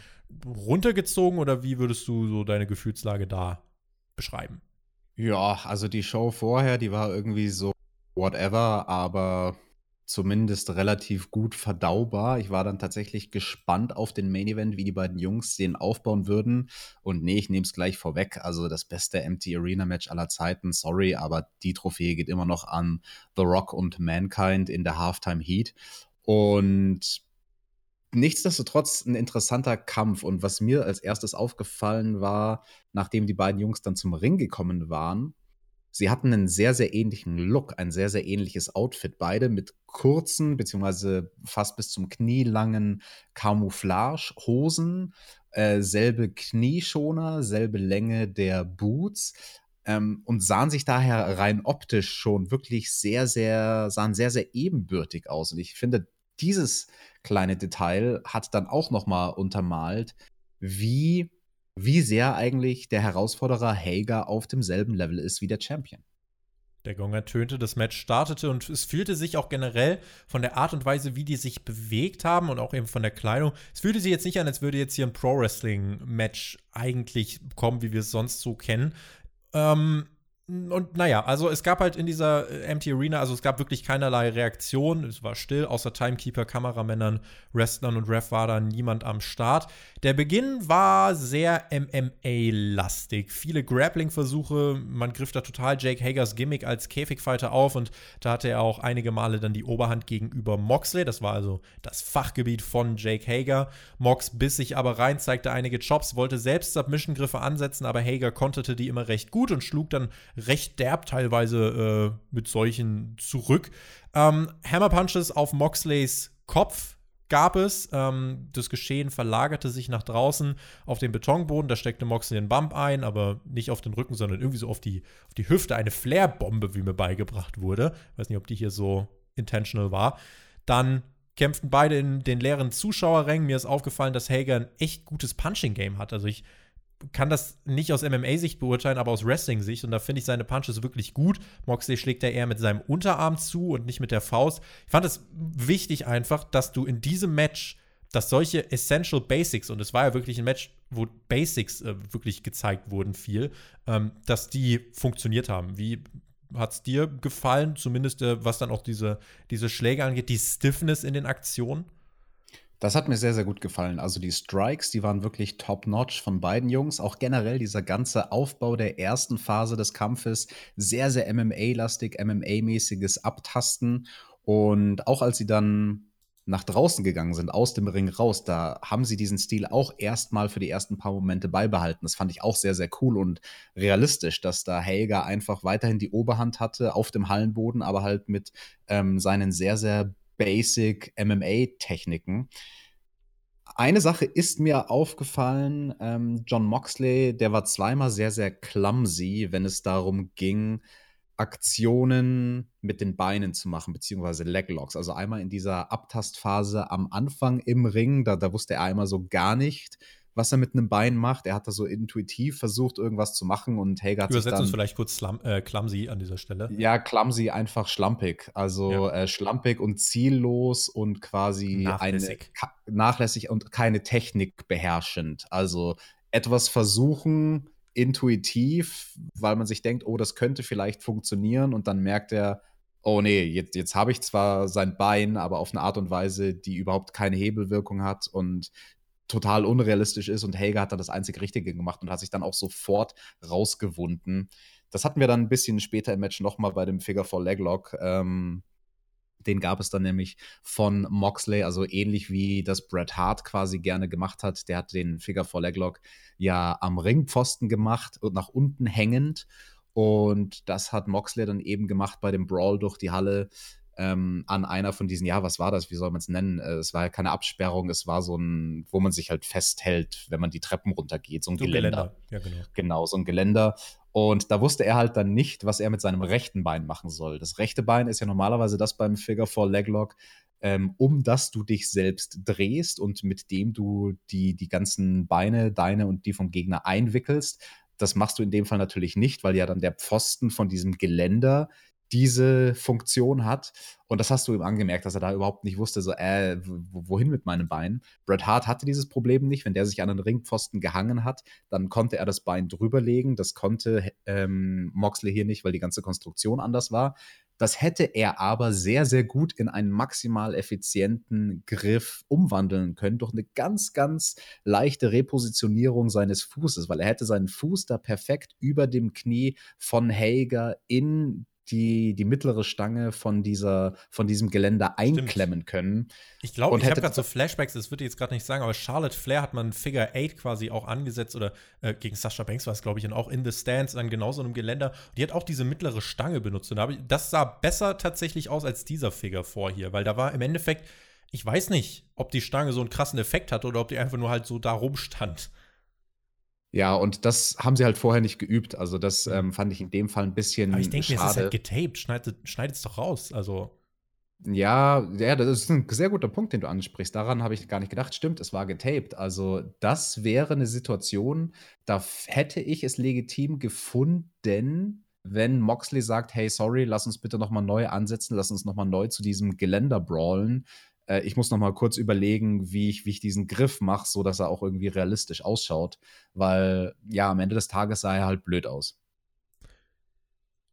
Speaker 1: runtergezogen oder wie würdest du so deine Gefühlslage da beschreiben?
Speaker 2: Ja, also die Show vorher, die war irgendwie so whatever, aber zumindest relativ gut verdaubar. Ich war dann tatsächlich gespannt auf den Main Event, wie die beiden Jungs den aufbauen würden. Und nee, ich nehme es gleich vorweg. Also das beste Empty Arena Match aller Zeiten. Sorry, aber die Trophäe geht immer noch an The Rock und Mankind in der Halftime Heat. Und nichtsdestotrotz ein interessanter Kampf. Und was mir als erstes aufgefallen war, nachdem die beiden Jungs dann zum Ring gekommen waren, sie hatten einen sehr, sehr ähnlichen Look, ein sehr, sehr ähnliches Outfit. Beide mit kurzen, beziehungsweise fast bis zum Knie langen Camouflage-Hosen, äh, selbe Knieschoner, selbe Länge der Boots. Ähm, und sahen sich daher rein optisch schon wirklich sehr, sehr, sahen sehr, sehr ebenbürtig aus. Und ich finde, dieses kleine Detail hat dann auch noch mal untermalt, wie, wie sehr eigentlich der Herausforderer Hager auf demselben Level ist wie der Champion.
Speaker 1: Der Gong ertönte, das Match startete und es fühlte sich auch generell von der Art und Weise, wie die sich bewegt haben und auch eben von der Kleidung. Es fühlte sich jetzt nicht an, als würde jetzt hier ein Pro-Wrestling-Match eigentlich kommen, wie wir es sonst so kennen. Ähm, und naja, also es gab halt in dieser äh, Empty Arena, also es gab wirklich keinerlei Reaktion. Es war still, außer Timekeeper, Kameramännern, Wrestlern und Ref war da niemand am Start. Der Beginn war sehr MMA-lastig. Viele Grappling-Versuche, man griff da total Jake Hagers Gimmick als Käfigfighter auf und da hatte er auch einige Male dann die Oberhand gegenüber Moxley. Das war also das Fachgebiet von Jake Hager. Mox biss sich aber rein, zeigte einige Chops, wollte selbst Submission-Griffe ansetzen, aber Hager konterte die immer recht gut und schlug dann recht derb teilweise äh, mit solchen zurück. Ähm, Hammer Punches auf Moxleys Kopf gab es. Ähm, das Geschehen verlagerte sich nach draußen auf den Betonboden. Da steckte Moxley den Bump ein, aber nicht auf den Rücken, sondern irgendwie so auf die, auf die Hüfte. Eine Flair-Bombe, wie mir beigebracht wurde. Weiß nicht, ob die hier so intentional war. Dann kämpften beide in den leeren Zuschauerrängen. Mir ist aufgefallen, dass Hager ein echt gutes Punching-Game hat. Also ich kann das nicht aus MMA-Sicht beurteilen, aber aus Wrestling-Sicht. Und da finde ich seine Punches wirklich gut. Moxley schlägt er eher mit seinem Unterarm zu und nicht mit der Faust. Ich fand es wichtig einfach, dass du in diesem Match, dass solche Essential Basics, und es war ja wirklich ein Match, wo Basics äh, wirklich gezeigt wurden, viel, ähm, dass die funktioniert haben. Wie hat es dir gefallen, zumindest äh, was dann auch diese, diese Schläge angeht, die Stiffness in den Aktionen?
Speaker 2: Das hat mir sehr, sehr gut gefallen. Also die Strikes, die waren wirklich top-notch von beiden Jungs. Auch generell dieser ganze Aufbau der ersten Phase des Kampfes, sehr, sehr MMA-lastig, MMA-mäßiges Abtasten. Und auch als sie dann nach draußen gegangen sind, aus dem Ring raus, da haben sie diesen Stil auch erstmal für die ersten paar Momente beibehalten. Das fand ich auch sehr, sehr cool und realistisch, dass da Helga einfach weiterhin die Oberhand hatte auf dem Hallenboden, aber halt mit ähm, seinen sehr, sehr basic MMA-Techniken. Eine Sache ist mir aufgefallen, ähm, John Moxley, der war zweimal sehr, sehr clumsy, wenn es darum ging, Aktionen mit den Beinen zu machen, beziehungsweise Leglocks. Also einmal in dieser Abtastphase am Anfang im Ring, da, da wusste er einmal so gar nicht, was er mit einem Bein macht. Er hat da so intuitiv versucht, irgendwas zu machen und Hager hat
Speaker 1: Übersetzt uns vielleicht kurz slum, äh, clumsy an dieser Stelle.
Speaker 2: Ja, clumsy einfach schlampig. Also ja. äh, schlampig und ziellos und quasi
Speaker 1: nachlässig.
Speaker 2: Eine, nachlässig und keine Technik beherrschend. Also etwas versuchen, intuitiv, weil man sich denkt, oh, das könnte vielleicht funktionieren und dann merkt er, oh nee, jetzt, jetzt habe ich zwar sein Bein, aber auf eine Art und Weise, die überhaupt keine Hebelwirkung hat und total unrealistisch ist und Helga hat da das einzig Richtige gemacht und hat sich dann auch sofort rausgewunden. Das hatten wir dann ein bisschen später im Match nochmal bei dem Figure 4 Leglock. Ähm, den gab es dann nämlich von Moxley, also ähnlich wie das Bret Hart quasi gerne gemacht hat. Der hat den Figure 4 Leglock ja am Ringpfosten gemacht und nach unten hängend. Und das hat Moxley dann eben gemacht bei dem Brawl durch die Halle ähm, an einer von diesen, ja, was war das, wie soll man es nennen? Äh, es war ja keine Absperrung, es war so ein, wo man sich halt festhält, wenn man die Treppen runtergeht, so ein so Geländer. Geländer. Ja, genau. genau, so ein Geländer. Und da wusste er halt dann nicht, was er mit seinem rechten Bein machen soll. Das rechte Bein ist ja normalerweise das beim Figure 4 Leglock, ähm, um das du dich selbst drehst und mit dem du die, die ganzen Beine, deine und die vom Gegner einwickelst. Das machst du in dem Fall natürlich nicht, weil ja dann der Pfosten von diesem Geländer diese Funktion hat. Und das hast du ihm angemerkt, dass er da überhaupt nicht wusste, so, äh, wohin mit meinem Bein. Bret Hart hatte dieses Problem nicht. Wenn der sich an den Ringpfosten gehangen hat, dann konnte er das Bein drüberlegen. Das konnte ähm, Moxley hier nicht, weil die ganze Konstruktion anders war. Das hätte er aber sehr, sehr gut in einen maximal effizienten Griff umwandeln können durch eine ganz, ganz leichte Repositionierung seines Fußes, weil er hätte seinen Fuß da perfekt über dem Knie von Hager in die, die mittlere Stange von, dieser, von diesem Geländer einklemmen Stimmt. können.
Speaker 1: Ich glaube, ich habe gerade so Flashbacks, das würde ich jetzt gerade nicht sagen, aber Charlotte Flair hat man Figure 8 quasi auch angesetzt oder äh, gegen Sasha Banks war es, glaube ich, und auch in the Stands an genau so einem Geländer. die hat auch diese mittlere Stange benutzt. Und da ich, das sah besser tatsächlich aus als dieser Figure vor hier, weil da war im Endeffekt, ich weiß nicht, ob die Stange so einen krassen Effekt hatte oder ob die einfach nur halt so da rumstand.
Speaker 2: Ja, und das haben sie halt vorher nicht geübt. Also, das ähm, fand ich in dem Fall ein bisschen.
Speaker 1: Aber ich denke, es ist halt getaped. Schneidet es doch raus. Also.
Speaker 2: Ja, ja, das ist ein sehr guter Punkt, den du ansprichst. Daran habe ich gar nicht gedacht. Stimmt, es war getaped. Also, das wäre eine Situation, da hätte ich es legitim gefunden, wenn Moxley sagt: Hey, sorry, lass uns bitte nochmal neu ansetzen, lass uns nochmal neu zu diesem Geländer brawlen äh, ich muss noch mal kurz überlegen, wie ich, wie ich diesen Griff mache, so dass er auch irgendwie realistisch ausschaut, weil ja, am Ende des Tages sah er halt blöd aus.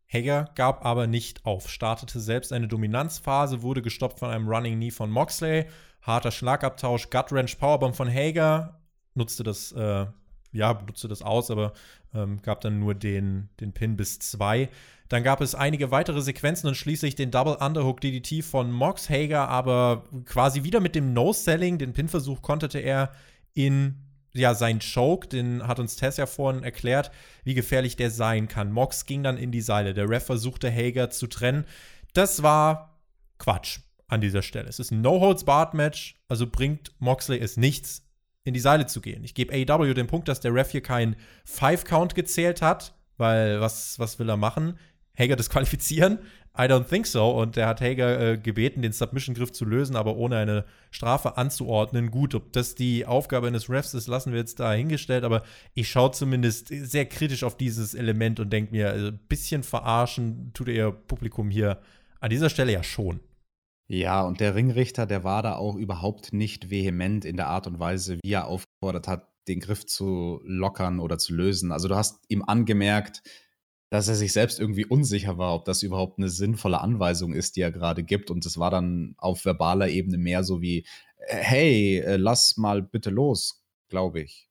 Speaker 1: Hager gab aber nicht auf, startete selbst eine Dominanzphase, wurde gestoppt von einem Running Knee von Moxley, harter Schlagabtausch, Gut Wrench Powerbomb von Hager, nutzte das, äh, ja, nutzte das aus, aber ähm, gab dann nur den, den Pin bis zwei. Dann gab es einige weitere Sequenzen und schließlich den Double Underhook DDT von Mox Hager, aber quasi wieder mit dem No-Selling. Den Pinversuch konterte er in ja, sein Choke, den hat uns Tess ja vorhin erklärt, wie gefährlich der sein kann. Mox ging dann in die Seile. Der Ref versuchte Hager zu trennen. Das war Quatsch an dieser Stelle. Es ist ein No-Holds-Barred-Match, also bringt Moxley es nichts, in die Seile zu gehen. Ich gebe AEW den Punkt, dass der Ref hier keinen Five-Count gezählt hat, weil was, was will er machen? Hager disqualifizieren. I don't think so. Und der hat Hager äh, gebeten, den Submission-Griff zu lösen, aber ohne eine Strafe anzuordnen. Gut, ob das die Aufgabe eines Refs ist, lassen wir jetzt da hingestellt. Aber ich schaue zumindest sehr kritisch auf dieses Element und denke mir, ein äh, bisschen verarschen tut ihr Publikum hier an dieser Stelle ja schon.
Speaker 2: Ja, und der Ringrichter, der war da auch überhaupt nicht vehement in der Art und Weise, wie er aufgefordert hat, den Griff zu lockern oder zu lösen. Also du hast ihm angemerkt, dass er sich selbst irgendwie unsicher war, ob das überhaupt eine sinnvolle Anweisung ist, die er gerade gibt. Und es war dann auf verbaler Ebene mehr so wie, hey, äh, lass mal bitte los, glaube ich.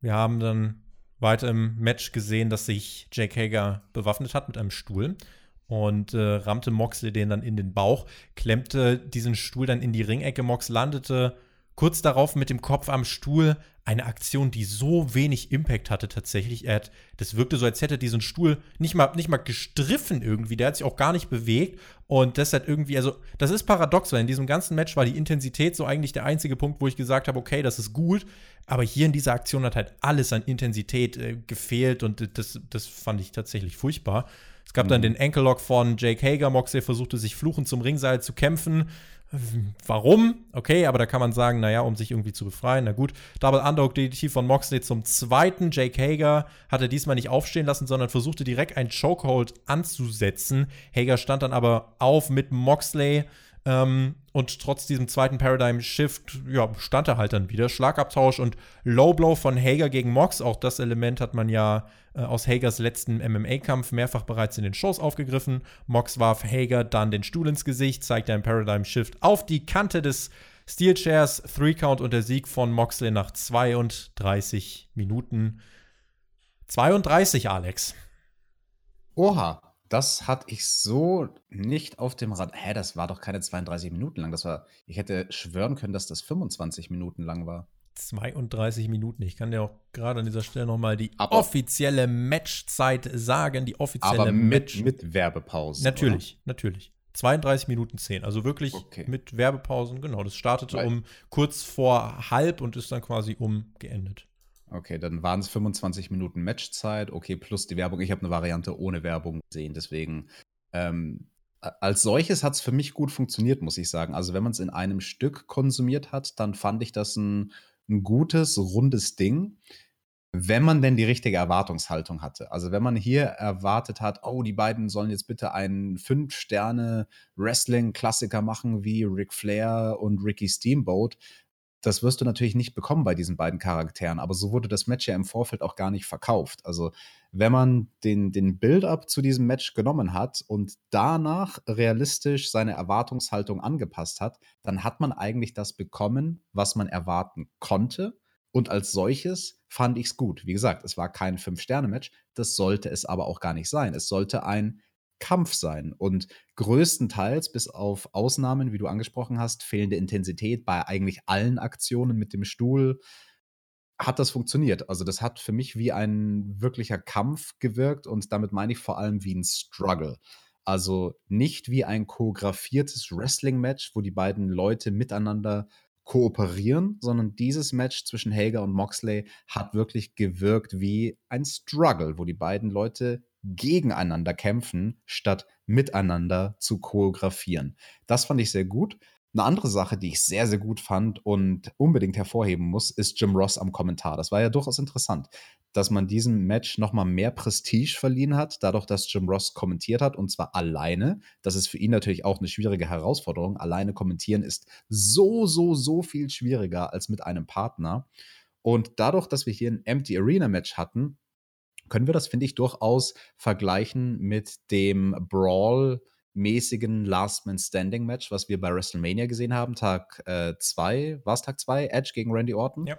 Speaker 1: Wir haben dann weiter im Match gesehen, dass sich Jake Hager bewaffnet hat mit einem Stuhl und äh, rammte Moxley den dann in den Bauch, klemmte diesen Stuhl dann in die Ringecke. Mox landete kurz darauf mit dem Kopf am Stuhl. Eine Aktion, die so wenig Impact hatte tatsächlich. Er hat, das wirkte so, als hätte er diesen Stuhl nicht mal, nicht mal gestriffen irgendwie. Der hat sich auch gar nicht bewegt. Und das hat irgendwie, also, das ist paradox, weil in diesem ganzen Match war die Intensität so eigentlich der einzige Punkt, wo ich gesagt habe, okay, das ist gut. Aber hier in dieser Aktion hat halt alles an Intensität äh, gefehlt und das, das fand ich tatsächlich furchtbar. Es gab mhm. dann den Ankle-Lock von Jake Hager. Moxley versuchte sich fluchend zum Ringseil zu kämpfen. Warum? Okay, aber da kann man sagen, naja, um sich irgendwie zu befreien. Na gut. Double Underhook DDT von Moxley zum zweiten. Jake Hager hat er diesmal nicht aufstehen lassen, sondern versuchte direkt ein Chokehold anzusetzen. Hager stand dann aber auf mit Moxley. Ähm, und trotz diesem zweiten Paradigm Shift, ja, stand er halt dann wieder. Schlagabtausch und Low Blow von Hager gegen Mox. Auch das Element hat man ja äh, aus Hagers letzten MMA-Kampf mehrfach bereits in den Shows aufgegriffen. Mox warf Hager dann den Stuhl ins Gesicht, zeigte ein Paradigm Shift auf die Kante des Steel Chairs. Three Count und der Sieg von Moxley nach 32 Minuten. 32, Alex.
Speaker 2: Oha, das hatte ich so nicht auf dem Rad. Hä, das war doch keine 32 Minuten lang. Das war, ich hätte schwören können, dass das 25 Minuten lang war.
Speaker 1: 32 Minuten. Ich kann dir auch gerade an dieser Stelle nochmal die aber, offizielle Matchzeit sagen. Die offizielle
Speaker 2: aber mit, Match. Mit Werbepausen.
Speaker 1: Natürlich, oder? natürlich. 32 Minuten 10. Also wirklich okay. mit Werbepausen. Genau, das startete Weil, um kurz vor halb und ist dann quasi um geendet.
Speaker 2: Okay, dann waren es 25 Minuten Matchzeit. Okay, plus die Werbung. Ich habe eine Variante ohne Werbung gesehen. Deswegen, ähm, als solches hat es für mich gut funktioniert, muss ich sagen. Also, wenn man es in einem Stück konsumiert hat, dann fand ich das ein, ein gutes, rundes Ding. Wenn man denn die richtige Erwartungshaltung hatte. Also, wenn man hier erwartet hat, oh, die beiden sollen jetzt bitte einen Fünf-Sterne-Wrestling-Klassiker machen wie Ric Flair und Ricky Steamboat, das wirst du natürlich nicht bekommen bei diesen beiden Charakteren, aber so wurde das Match ja im Vorfeld auch gar nicht verkauft. Also, wenn man den, den Build-up zu diesem Match genommen hat und danach realistisch seine Erwartungshaltung angepasst hat, dann hat man eigentlich das bekommen, was man erwarten konnte. Und als solches fand ich es gut. Wie gesagt, es war kein Fünf-Sterne-Match, das sollte es aber auch gar nicht sein. Es sollte ein Kampf sein. Und größtenteils, bis auf Ausnahmen, wie du angesprochen hast, fehlende Intensität bei eigentlich allen Aktionen mit dem Stuhl, hat das funktioniert. Also das hat für mich wie ein wirklicher Kampf gewirkt und damit meine ich vor allem wie ein Struggle. Also nicht wie ein choreografiertes Wrestling-Match, wo die beiden Leute miteinander kooperieren, sondern dieses Match zwischen Hager und Moxley hat wirklich gewirkt wie ein Struggle, wo die beiden Leute gegeneinander kämpfen, statt miteinander zu choreografieren. Das fand ich sehr gut. Eine andere Sache, die ich sehr, sehr gut fand und unbedingt hervorheben muss, ist Jim Ross am Kommentar. Das war ja durchaus interessant, dass man diesem Match nochmal mehr Prestige verliehen hat, dadurch, dass Jim Ross kommentiert hat und zwar alleine. Das ist für ihn natürlich auch eine schwierige Herausforderung. Alleine kommentieren ist so, so, so viel schwieriger als mit einem Partner. Und dadurch, dass wir hier ein Empty Arena Match hatten, können wir das, finde ich, durchaus vergleichen mit dem Brawl mäßigen Last Man Standing Match, was wir bei WrestleMania gesehen haben, Tag 2, äh, war es Tag 2, Edge gegen Randy Orton? Ja.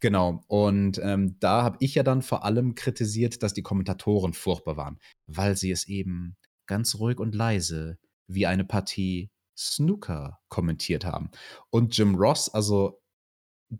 Speaker 2: Genau, und ähm, da habe ich ja dann vor allem kritisiert, dass die Kommentatoren furchtbar waren, weil sie es eben ganz ruhig und leise wie eine Partie Snooker kommentiert haben. Und Jim Ross, also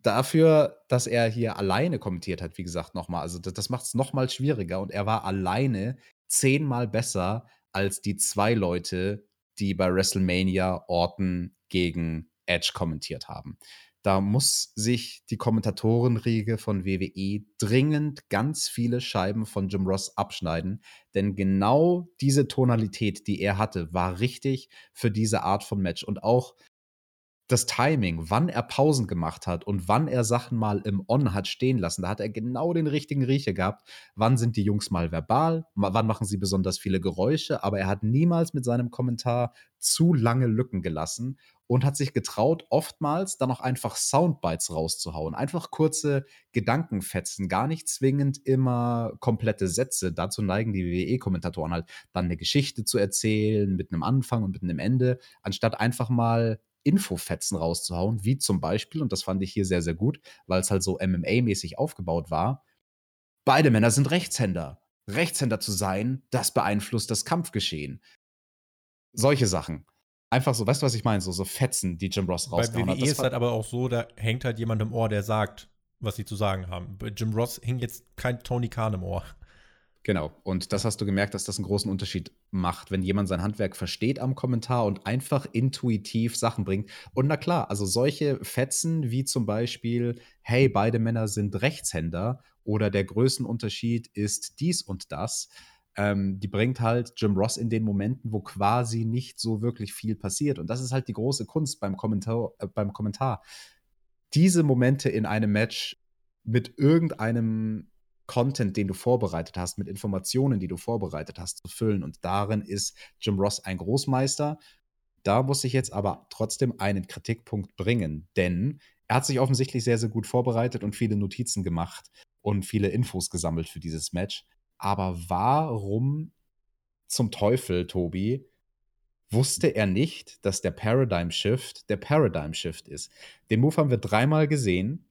Speaker 2: dafür, dass er hier alleine kommentiert hat, wie gesagt, nochmal. Also das, das macht es nochmal schwieriger und er war alleine zehnmal besser als die zwei Leute, die bei WrestleMania Orton gegen Edge kommentiert haben. Da muss sich die Kommentatorenriege von WWE dringend ganz viele Scheiben von Jim Ross abschneiden, denn genau diese Tonalität, die er hatte, war richtig für diese Art von Match und auch das Timing, wann er Pausen gemacht hat und wann er Sachen mal im On hat stehen lassen, da hat er genau den richtigen Riecher gehabt. Wann sind die Jungs mal verbal? Wann machen sie besonders viele Geräusche? Aber er hat niemals mit seinem Kommentar zu lange Lücken gelassen und hat sich getraut, oftmals dann auch einfach Soundbites rauszuhauen. Einfach kurze Gedankenfetzen, gar nicht zwingend immer komplette Sätze. Dazu neigen die WWE-Kommentatoren halt, dann eine Geschichte zu erzählen mit einem Anfang und mit einem Ende, anstatt einfach mal Infofetzen rauszuhauen, wie zum Beispiel, und das fand ich hier sehr, sehr gut, weil es halt so MMA-mäßig aufgebaut war, beide Männer sind Rechtshänder. Rechtshänder zu sein, das beeinflusst das Kampfgeschehen. Solche Sachen. Einfach so, weißt du, was ich meine? So, so Fetzen, die Jim Ross rausgehauen
Speaker 1: Bei WWE hat. ist halt aber auch so, da hängt halt jemand im Ohr, der sagt, was sie zu sagen haben. Bei Jim Ross hing jetzt kein Tony Khan im Ohr.
Speaker 2: Genau. Und das hast du gemerkt, dass das einen großen Unterschied macht, wenn jemand sein Handwerk versteht am Kommentar und einfach intuitiv Sachen bringt. Und na klar, also solche Fetzen wie zum Beispiel, hey, beide Männer sind Rechtshänder oder der Größenunterschied ist dies und das. Ähm, die bringt halt Jim Ross in den Momenten, wo quasi nicht so wirklich viel passiert. Und das ist halt die große Kunst beim Kommentar. Äh, beim Kommentar. Diese Momente in einem Match mit irgendeinem Content, den du vorbereitet hast, mit Informationen, die du vorbereitet hast, zu füllen. Und darin ist Jim Ross ein Großmeister. Da muss ich jetzt aber trotzdem einen Kritikpunkt bringen, denn er hat sich offensichtlich sehr, sehr gut vorbereitet und viele Notizen gemacht und viele Infos gesammelt für dieses Match. Aber warum zum Teufel, Tobi, wusste er nicht, dass der Paradigm Shift der Paradigm Shift ist? Den Move haben wir dreimal gesehen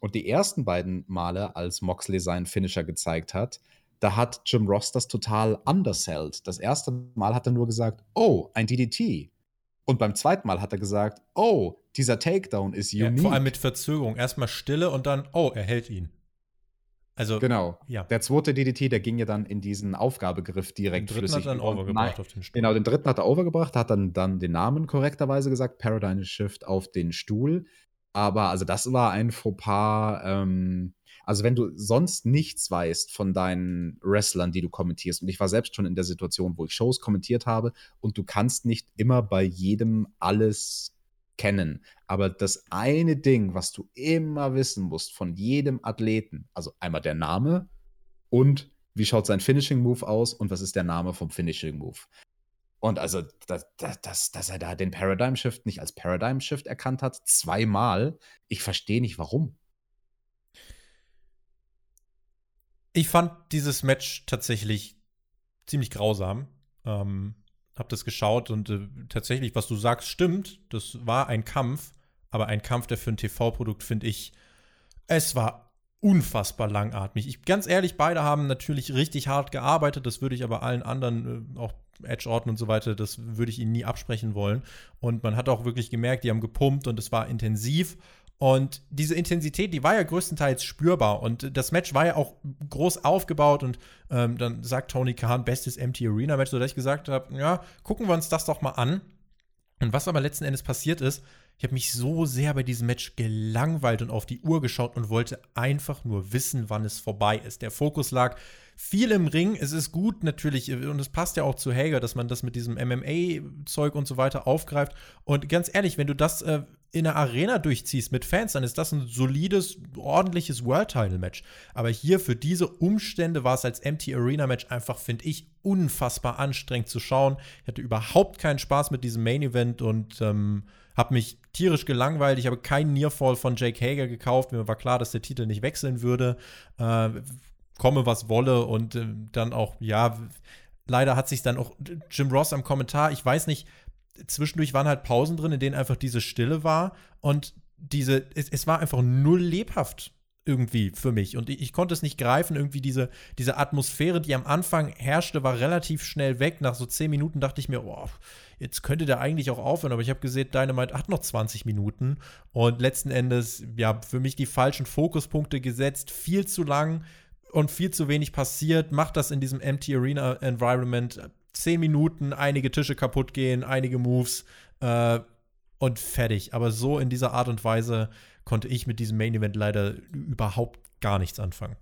Speaker 2: und die ersten beiden Male, als Moxley seinen Finisher gezeigt hat, da hat Jim Ross das total undersellt. Das erste Mal hat er nur gesagt, oh, ein DDT. Und beim zweiten Mal hat er gesagt, oh, dieser Takedown ist unique.
Speaker 1: Ja, vor allem mit Verzögerung. Erstmal Stille und dann, oh, er hält ihn.
Speaker 2: Also, genau. Ja. Der zweite DDT, der ging ja dann in diesen Aufgabegriff direkt
Speaker 1: den flüssig. Hat er dann overgebracht auf den
Speaker 2: Stuhl. Genau, den dritten hat er overgebracht, hat dann, dann den Namen korrekterweise gesagt, Paradigm Shift auf den Stuhl. Aber also das war ein Fauxpas. Ähm, also wenn du sonst nichts weißt von deinen Wrestlern, die du kommentierst, und ich war selbst schon in der Situation, wo ich Shows kommentiert habe, und du kannst nicht immer bei jedem alles kennen. Aber das eine Ding, was du immer wissen musst von jedem Athleten, also einmal der Name und wie schaut sein Finishing Move aus und was ist der Name vom Finishing Move. Und also, dass, dass, dass er da den Paradigm Shift nicht als Paradigm Shift erkannt hat, zweimal, ich verstehe nicht warum.
Speaker 1: Ich fand dieses Match tatsächlich ziemlich grausam. Ähm, hab das geschaut und äh, tatsächlich, was du sagst, stimmt. Das war ein Kampf, aber ein Kampf, der für ein TV-Produkt, finde ich, es war unfassbar langatmig. Ich, ganz ehrlich, beide haben natürlich richtig hart gearbeitet. Das würde ich aber allen anderen äh, auch Edge-Orten und so weiter, das würde ich ihnen nie absprechen wollen. Und man hat auch wirklich gemerkt, die haben gepumpt und es war intensiv. Und diese Intensität, die war ja größtenteils spürbar. Und das Match war ja auch groß aufgebaut. Und ähm, dann sagt Tony Khan, bestes Empty Arena Match, sodass ich gesagt habe, ja, gucken wir uns das doch mal an. Und was aber letzten Endes passiert ist, ich habe mich so sehr bei diesem Match gelangweilt und auf die Uhr geschaut und wollte einfach nur wissen, wann es vorbei ist. Der Fokus lag viel im Ring. Es ist gut natürlich und es passt ja auch zu Hager, dass man das mit diesem MMA-Zeug und so weiter aufgreift. Und ganz ehrlich, wenn du das äh, in der Arena durchziehst mit Fans, dann ist das ein solides, ordentliches World-Title-Match. Aber hier für diese Umstände war es als Empty Arena-Match einfach, finde ich, unfassbar anstrengend zu schauen. Ich hatte überhaupt keinen Spaß mit diesem Main-Event und ähm, habe mich tierisch gelangweilt. Ich habe keinen Nearfall von Jake Hager gekauft. Mir war klar, dass der Titel nicht wechseln würde. Äh, komme, was wolle. Und äh, dann auch, ja, leider hat sich dann auch Jim Ross am Kommentar, ich weiß nicht, zwischendurch waren halt Pausen drin, in denen einfach diese Stille war. Und diese, es, es war einfach null lebhaft irgendwie für mich. Und ich, ich, konnte es nicht greifen. Irgendwie diese, diese Atmosphäre, die am Anfang herrschte, war relativ schnell weg. Nach so zehn Minuten dachte ich mir, oh, jetzt könnte der eigentlich auch aufhören. Aber ich habe gesehen, Dynamite hat noch 20 Minuten. Und letzten Endes, ja, für mich die falschen Fokuspunkte gesetzt. Viel zu lang und viel zu wenig passiert. Macht das in diesem Empty Arena Environment. Zehn Minuten, einige Tische kaputt gehen, einige Moves. Äh, und fertig. Aber so in dieser Art und Weise konnte ich mit diesem Main Event leider überhaupt gar nichts anfangen.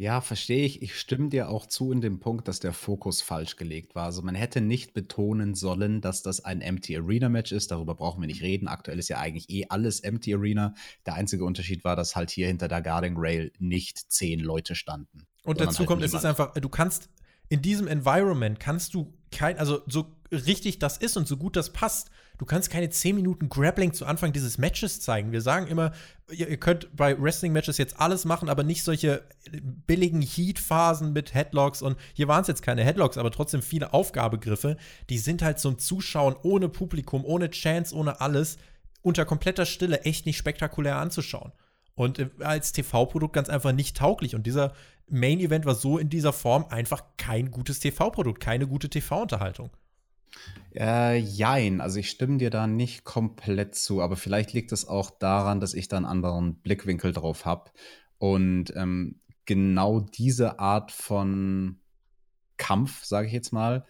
Speaker 2: Ja, verstehe ich. Ich stimme dir auch zu in dem Punkt, dass der Fokus falsch gelegt war. Also man hätte nicht betonen sollen, dass das ein Empty Arena Match ist. Darüber brauchen wir nicht reden. Aktuell ist ja eigentlich eh alles Empty Arena. Der einzige Unterschied war, dass halt hier hinter der Guarding Rail nicht zehn Leute standen.
Speaker 1: Und dazu halt kommt, niemand. es ist einfach, du kannst in diesem Environment kannst du kein, also so richtig das ist und so gut das passt, du kannst keine 10 Minuten Grappling zu Anfang dieses Matches zeigen. Wir sagen immer, ihr, ihr könnt bei Wrestling-Matches jetzt alles machen, aber nicht solche billigen Heat-Phasen mit Headlocks und hier waren es jetzt keine Headlocks, aber trotzdem viele Aufgabegriffe. Die sind halt zum Zuschauen ohne Publikum, ohne Chance, ohne alles, unter kompletter Stille echt nicht spektakulär anzuschauen. Und äh, als TV-Produkt ganz einfach nicht tauglich. Und dieser Main Event war so in dieser Form einfach kein gutes TV-Produkt, keine gute TV-Unterhaltung.
Speaker 2: Äh, jein, also ich stimme dir da nicht komplett zu, aber vielleicht liegt es auch daran, dass ich da einen anderen Blickwinkel drauf habe und ähm, genau diese Art von Kampf, sage ich jetzt mal,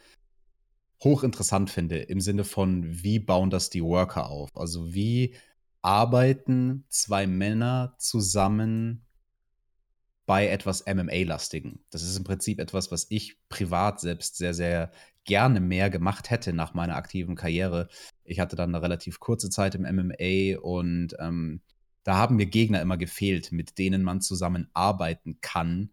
Speaker 2: hochinteressant finde, im Sinne von, wie bauen das die Worker auf? Also wie arbeiten zwei Männer zusammen bei etwas MMA-lastigen. Das ist im Prinzip etwas, was ich privat selbst sehr, sehr gerne mehr gemacht hätte nach meiner aktiven Karriere. Ich hatte dann eine relativ kurze Zeit im MMA und ähm, da haben mir Gegner immer gefehlt, mit denen man zusammen arbeiten kann,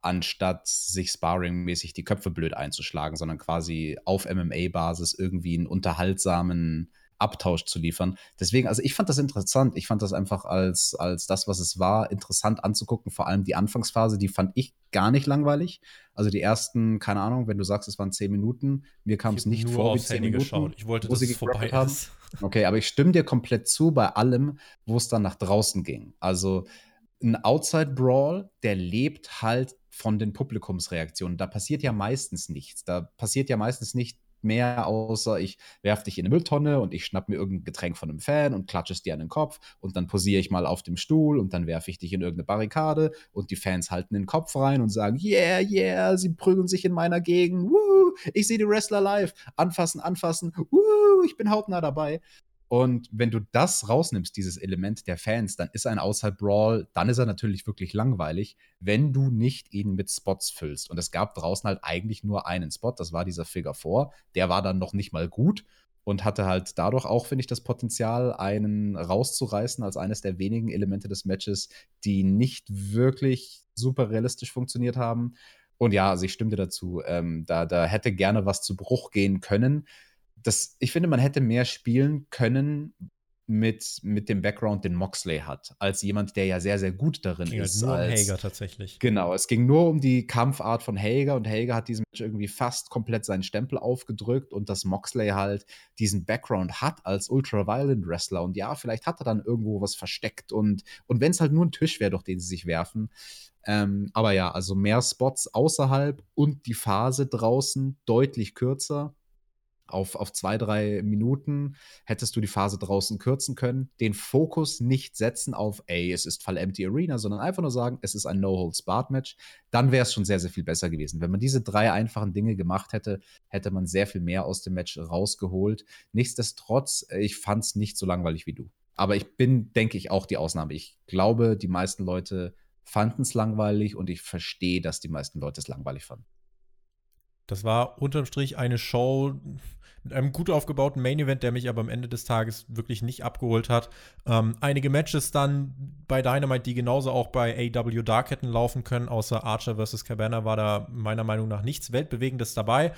Speaker 2: anstatt sich sparringmäßig die Köpfe blöd einzuschlagen, sondern quasi auf MMA-Basis irgendwie einen unterhaltsamen Abtausch zu liefern. Deswegen, also ich fand das interessant. Ich fand das einfach als, als das, was es war, interessant anzugucken. Vor allem die Anfangsphase, die fand ich gar nicht langweilig. Also die ersten, keine Ahnung, wenn du sagst, es waren zehn Minuten, mir kam es nicht vor
Speaker 1: wie zehn Minuten. Geschaut. Ich wollte, dass es vorbei haben. ist.
Speaker 2: Okay, aber ich stimme dir komplett zu bei allem, wo es dann nach draußen ging. Also ein Outside Brawl, der lebt halt von den Publikumsreaktionen. Da passiert ja meistens nichts. Da passiert ja meistens nicht mehr, außer ich werfe dich in eine Mülltonne und ich schnapp mir irgendein Getränk von einem Fan und klatsche es dir an den Kopf und dann posiere ich mal auf dem Stuhl und dann werfe ich dich in irgendeine Barrikade und die Fans halten den Kopf rein und sagen, yeah, yeah, sie prügeln sich in meiner Gegend, woo, ich sehe die Wrestler live, anfassen, anfassen, woo, ich bin hautnah dabei. Und wenn du das rausnimmst, dieses Element der Fans, dann ist ein Outside Brawl, dann ist er natürlich wirklich langweilig, wenn du nicht ihn mit Spots füllst. Und es gab draußen halt eigentlich nur einen Spot, das war dieser Figure 4. Der war dann noch nicht mal gut und hatte halt dadurch auch, finde ich, das Potenzial, einen rauszureißen als eines der wenigen Elemente des Matches, die nicht wirklich super realistisch funktioniert haben. Und ja, also ich stimme dazu. Ähm, da, da hätte gerne was zu Bruch gehen können das, ich finde, man hätte mehr spielen können mit, mit dem Background, den Moxley hat, als jemand, der ja sehr, sehr gut darin
Speaker 1: ging
Speaker 2: ist.
Speaker 1: Nur
Speaker 2: als,
Speaker 1: um Hager tatsächlich.
Speaker 2: Genau, es ging nur um die Kampfart von Hager und Hager hat diesem Match irgendwie fast komplett seinen Stempel aufgedrückt und dass Moxley halt diesen Background hat als Ultra-Violent Wrestler und ja, vielleicht hat er dann irgendwo was versteckt und, und wenn es halt nur ein Tisch wäre, durch den sie sich werfen. Ähm, aber ja, also mehr Spots außerhalb und die Phase draußen deutlich kürzer auf, auf zwei, drei Minuten hättest du die Phase draußen kürzen können, den Fokus nicht setzen auf, ey, es ist Fall Empty Arena, sondern einfach nur sagen, es ist ein No-Holds-Barred-Match, dann wäre es schon sehr, sehr viel besser gewesen. Wenn man diese drei einfachen Dinge gemacht hätte, hätte man sehr viel mehr aus dem Match rausgeholt. Nichtsdestotrotz, äh, ich fand es nicht so langweilig wie du. Aber ich bin, denke ich, auch die Ausnahme. Ich glaube, die meisten Leute fanden es langweilig und ich verstehe, dass die meisten Leute es langweilig fanden.
Speaker 1: Das war unterm Strich eine Show, mit einem gut aufgebauten Main Event, der mich aber am Ende des Tages wirklich nicht abgeholt hat. Ähm, einige Matches dann bei Dynamite, die genauso auch bei AW Dark hätten laufen können, außer Archer vs. Cabana war da meiner Meinung nach nichts Weltbewegendes dabei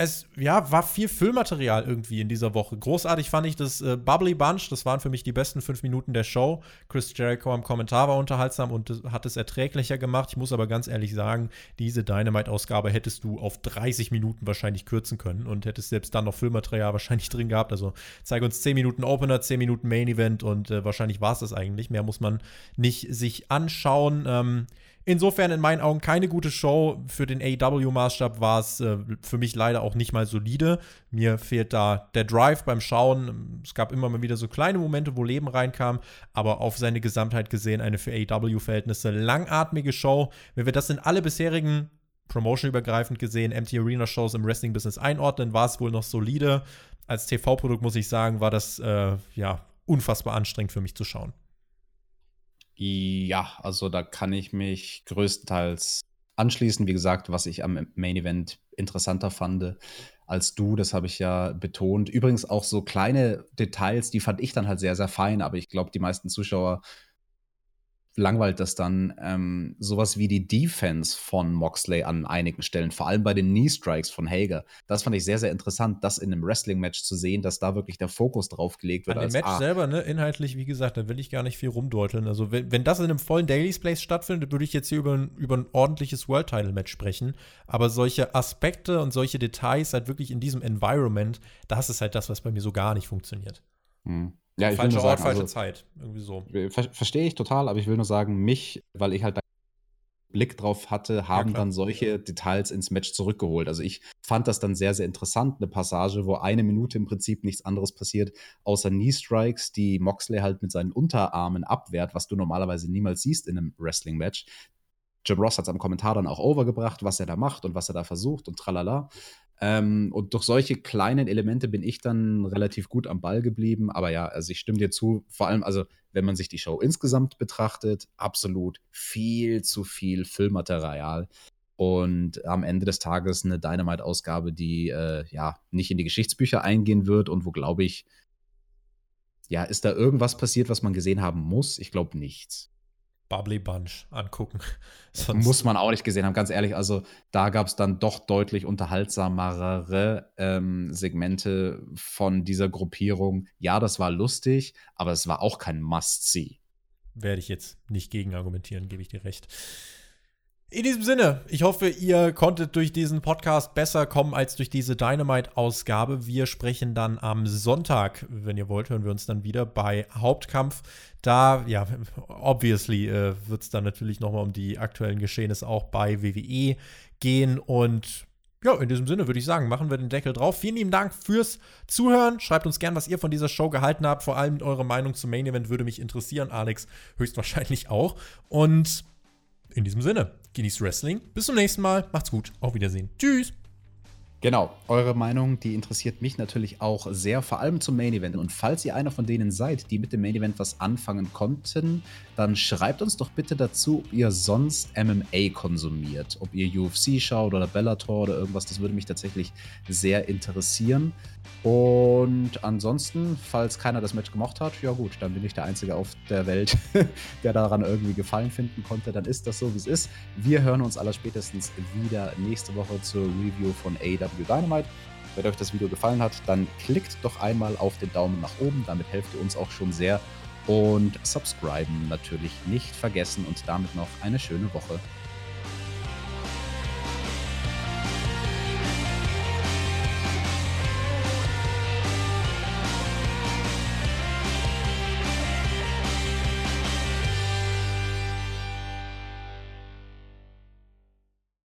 Speaker 1: es ja, war viel Füllmaterial irgendwie in dieser Woche. Großartig fand ich das äh, Bubbly Bunch. Das waren für mich die besten fünf Minuten der Show. Chris Jericho am Kommentar war unterhaltsam und hat es erträglicher gemacht. Ich muss aber ganz ehrlich sagen, diese Dynamite-Ausgabe hättest du auf 30 Minuten wahrscheinlich kürzen können und hättest selbst dann noch Füllmaterial wahrscheinlich drin gehabt. Also zeige uns 10 Minuten Opener, 10 Minuten Main Event und äh, wahrscheinlich war es das eigentlich. Mehr muss man nicht sich anschauen. Ähm, Insofern in meinen Augen keine gute Show. Für den AEW-Maßstab war es äh, für mich leider auch nicht mal solide. Mir fehlt da der Drive beim Schauen. Es gab immer mal wieder so kleine Momente, wo Leben reinkam, aber auf seine Gesamtheit gesehen eine für AEW-Verhältnisse langatmige Show. Wenn wir das in alle bisherigen Promotion-übergreifend gesehen, Empty Arena-Shows im Wrestling-Business einordnen, war es wohl noch solide. als TV-Produkt muss ich sagen, war das äh, ja unfassbar anstrengend für mich zu schauen.
Speaker 2: Ja, also da kann ich mich größtenteils anschließen. Wie gesagt, was ich am Main Event interessanter fand als du, das habe ich ja betont. Übrigens auch so kleine Details, die fand ich dann halt sehr, sehr fein, aber ich glaube, die meisten Zuschauer langweilt das dann. Ähm, sowas wie die Defense von Moxley an einigen Stellen, vor allem bei den Knee Strikes von Hager. Das fand ich sehr, sehr interessant, das in einem Wrestling-Match zu sehen, dass da wirklich der Fokus drauf gelegt wird.
Speaker 1: An dem Match ah, selber, ne, inhaltlich, wie gesagt, da will ich gar nicht viel rumdeuteln. Also, wenn, wenn das in einem vollen Daily's Place stattfindet, würde ich jetzt hier über, über ein ordentliches World-Title-Match sprechen. Aber solche Aspekte und solche Details halt wirklich in diesem Environment, das ist halt das, was bei mir so gar nicht funktioniert.
Speaker 2: Hm. Ja, ich
Speaker 1: falsche
Speaker 2: will
Speaker 1: nur Ort, falsche also, Zeit. Irgendwie so.
Speaker 2: Ver Verstehe ich total, aber ich will nur sagen, mich, weil ich halt da Blick drauf hatte, haben ja, dann solche Details ins Match zurückgeholt. Also ich fand das dann sehr, sehr interessant. Eine Passage, wo eine Minute im Prinzip nichts anderes passiert, außer Knee-Strikes, die Moxley halt mit seinen Unterarmen abwehrt, was du normalerweise niemals siehst in einem Wrestling-Match. Jim Ross hat es am Kommentar dann auch overgebracht, was er da macht und was er da versucht und tralala. Ähm, und durch solche kleinen Elemente bin ich dann relativ gut am Ball geblieben. Aber ja, also ich stimme dir zu, vor allem, also wenn man sich die Show insgesamt betrachtet, absolut viel zu viel Filmmaterial. Und am Ende des Tages eine Dynamite-Ausgabe, die äh, ja nicht in die Geschichtsbücher eingehen wird und wo, glaube ich, ja, ist da irgendwas passiert, was man gesehen haben muss? Ich glaube nichts.
Speaker 1: Bubbly Bunch angucken.
Speaker 2: Sonst Muss man auch nicht gesehen haben, ganz ehrlich. Also da gab es dann doch deutlich unterhaltsamere ähm, Segmente von dieser Gruppierung. Ja, das war lustig, aber es war auch kein Must-See.
Speaker 1: Werde ich jetzt nicht gegen argumentieren, gebe ich dir recht. In diesem Sinne, ich hoffe, ihr konntet durch diesen Podcast besser kommen als durch diese Dynamite-Ausgabe. Wir sprechen dann am Sonntag, wenn ihr wollt, hören wir uns dann wieder bei Hauptkampf. Da, ja, obviously äh, wird es dann natürlich nochmal um die aktuellen Geschehnisse auch bei WWE gehen. Und ja, in diesem Sinne würde ich sagen, machen wir den Deckel drauf. Vielen lieben Dank fürs Zuhören. Schreibt uns gern, was ihr von dieser Show gehalten habt. Vor allem eure Meinung zum Main Event würde mich interessieren. Alex höchstwahrscheinlich auch. Und in diesem Sinne, genießt Wrestling. Bis zum nächsten Mal. Macht's gut. Auf Wiedersehen. Tschüss.
Speaker 2: Genau, eure Meinung, die interessiert mich natürlich auch sehr, vor allem zum Main Event. Und falls ihr einer von denen seid, die mit dem Main Event was anfangen konnten, dann schreibt uns doch bitte dazu, ob ihr sonst MMA konsumiert. Ob ihr UFC schaut oder Bellator oder irgendwas, das würde mich tatsächlich sehr interessieren. Und ansonsten, falls keiner das Match gemocht hat, ja gut, dann bin ich der Einzige auf der Welt, der daran irgendwie Gefallen finden konnte. Dann ist das so, wie es ist. Wir hören uns aller spätestens wieder nächste Woche zur Review von AW Dynamite. Wenn euch das Video gefallen hat, dann klickt doch einmal auf den Daumen nach oben. Damit helft ihr uns auch schon sehr. Und subscriben natürlich nicht vergessen und damit noch eine schöne Woche.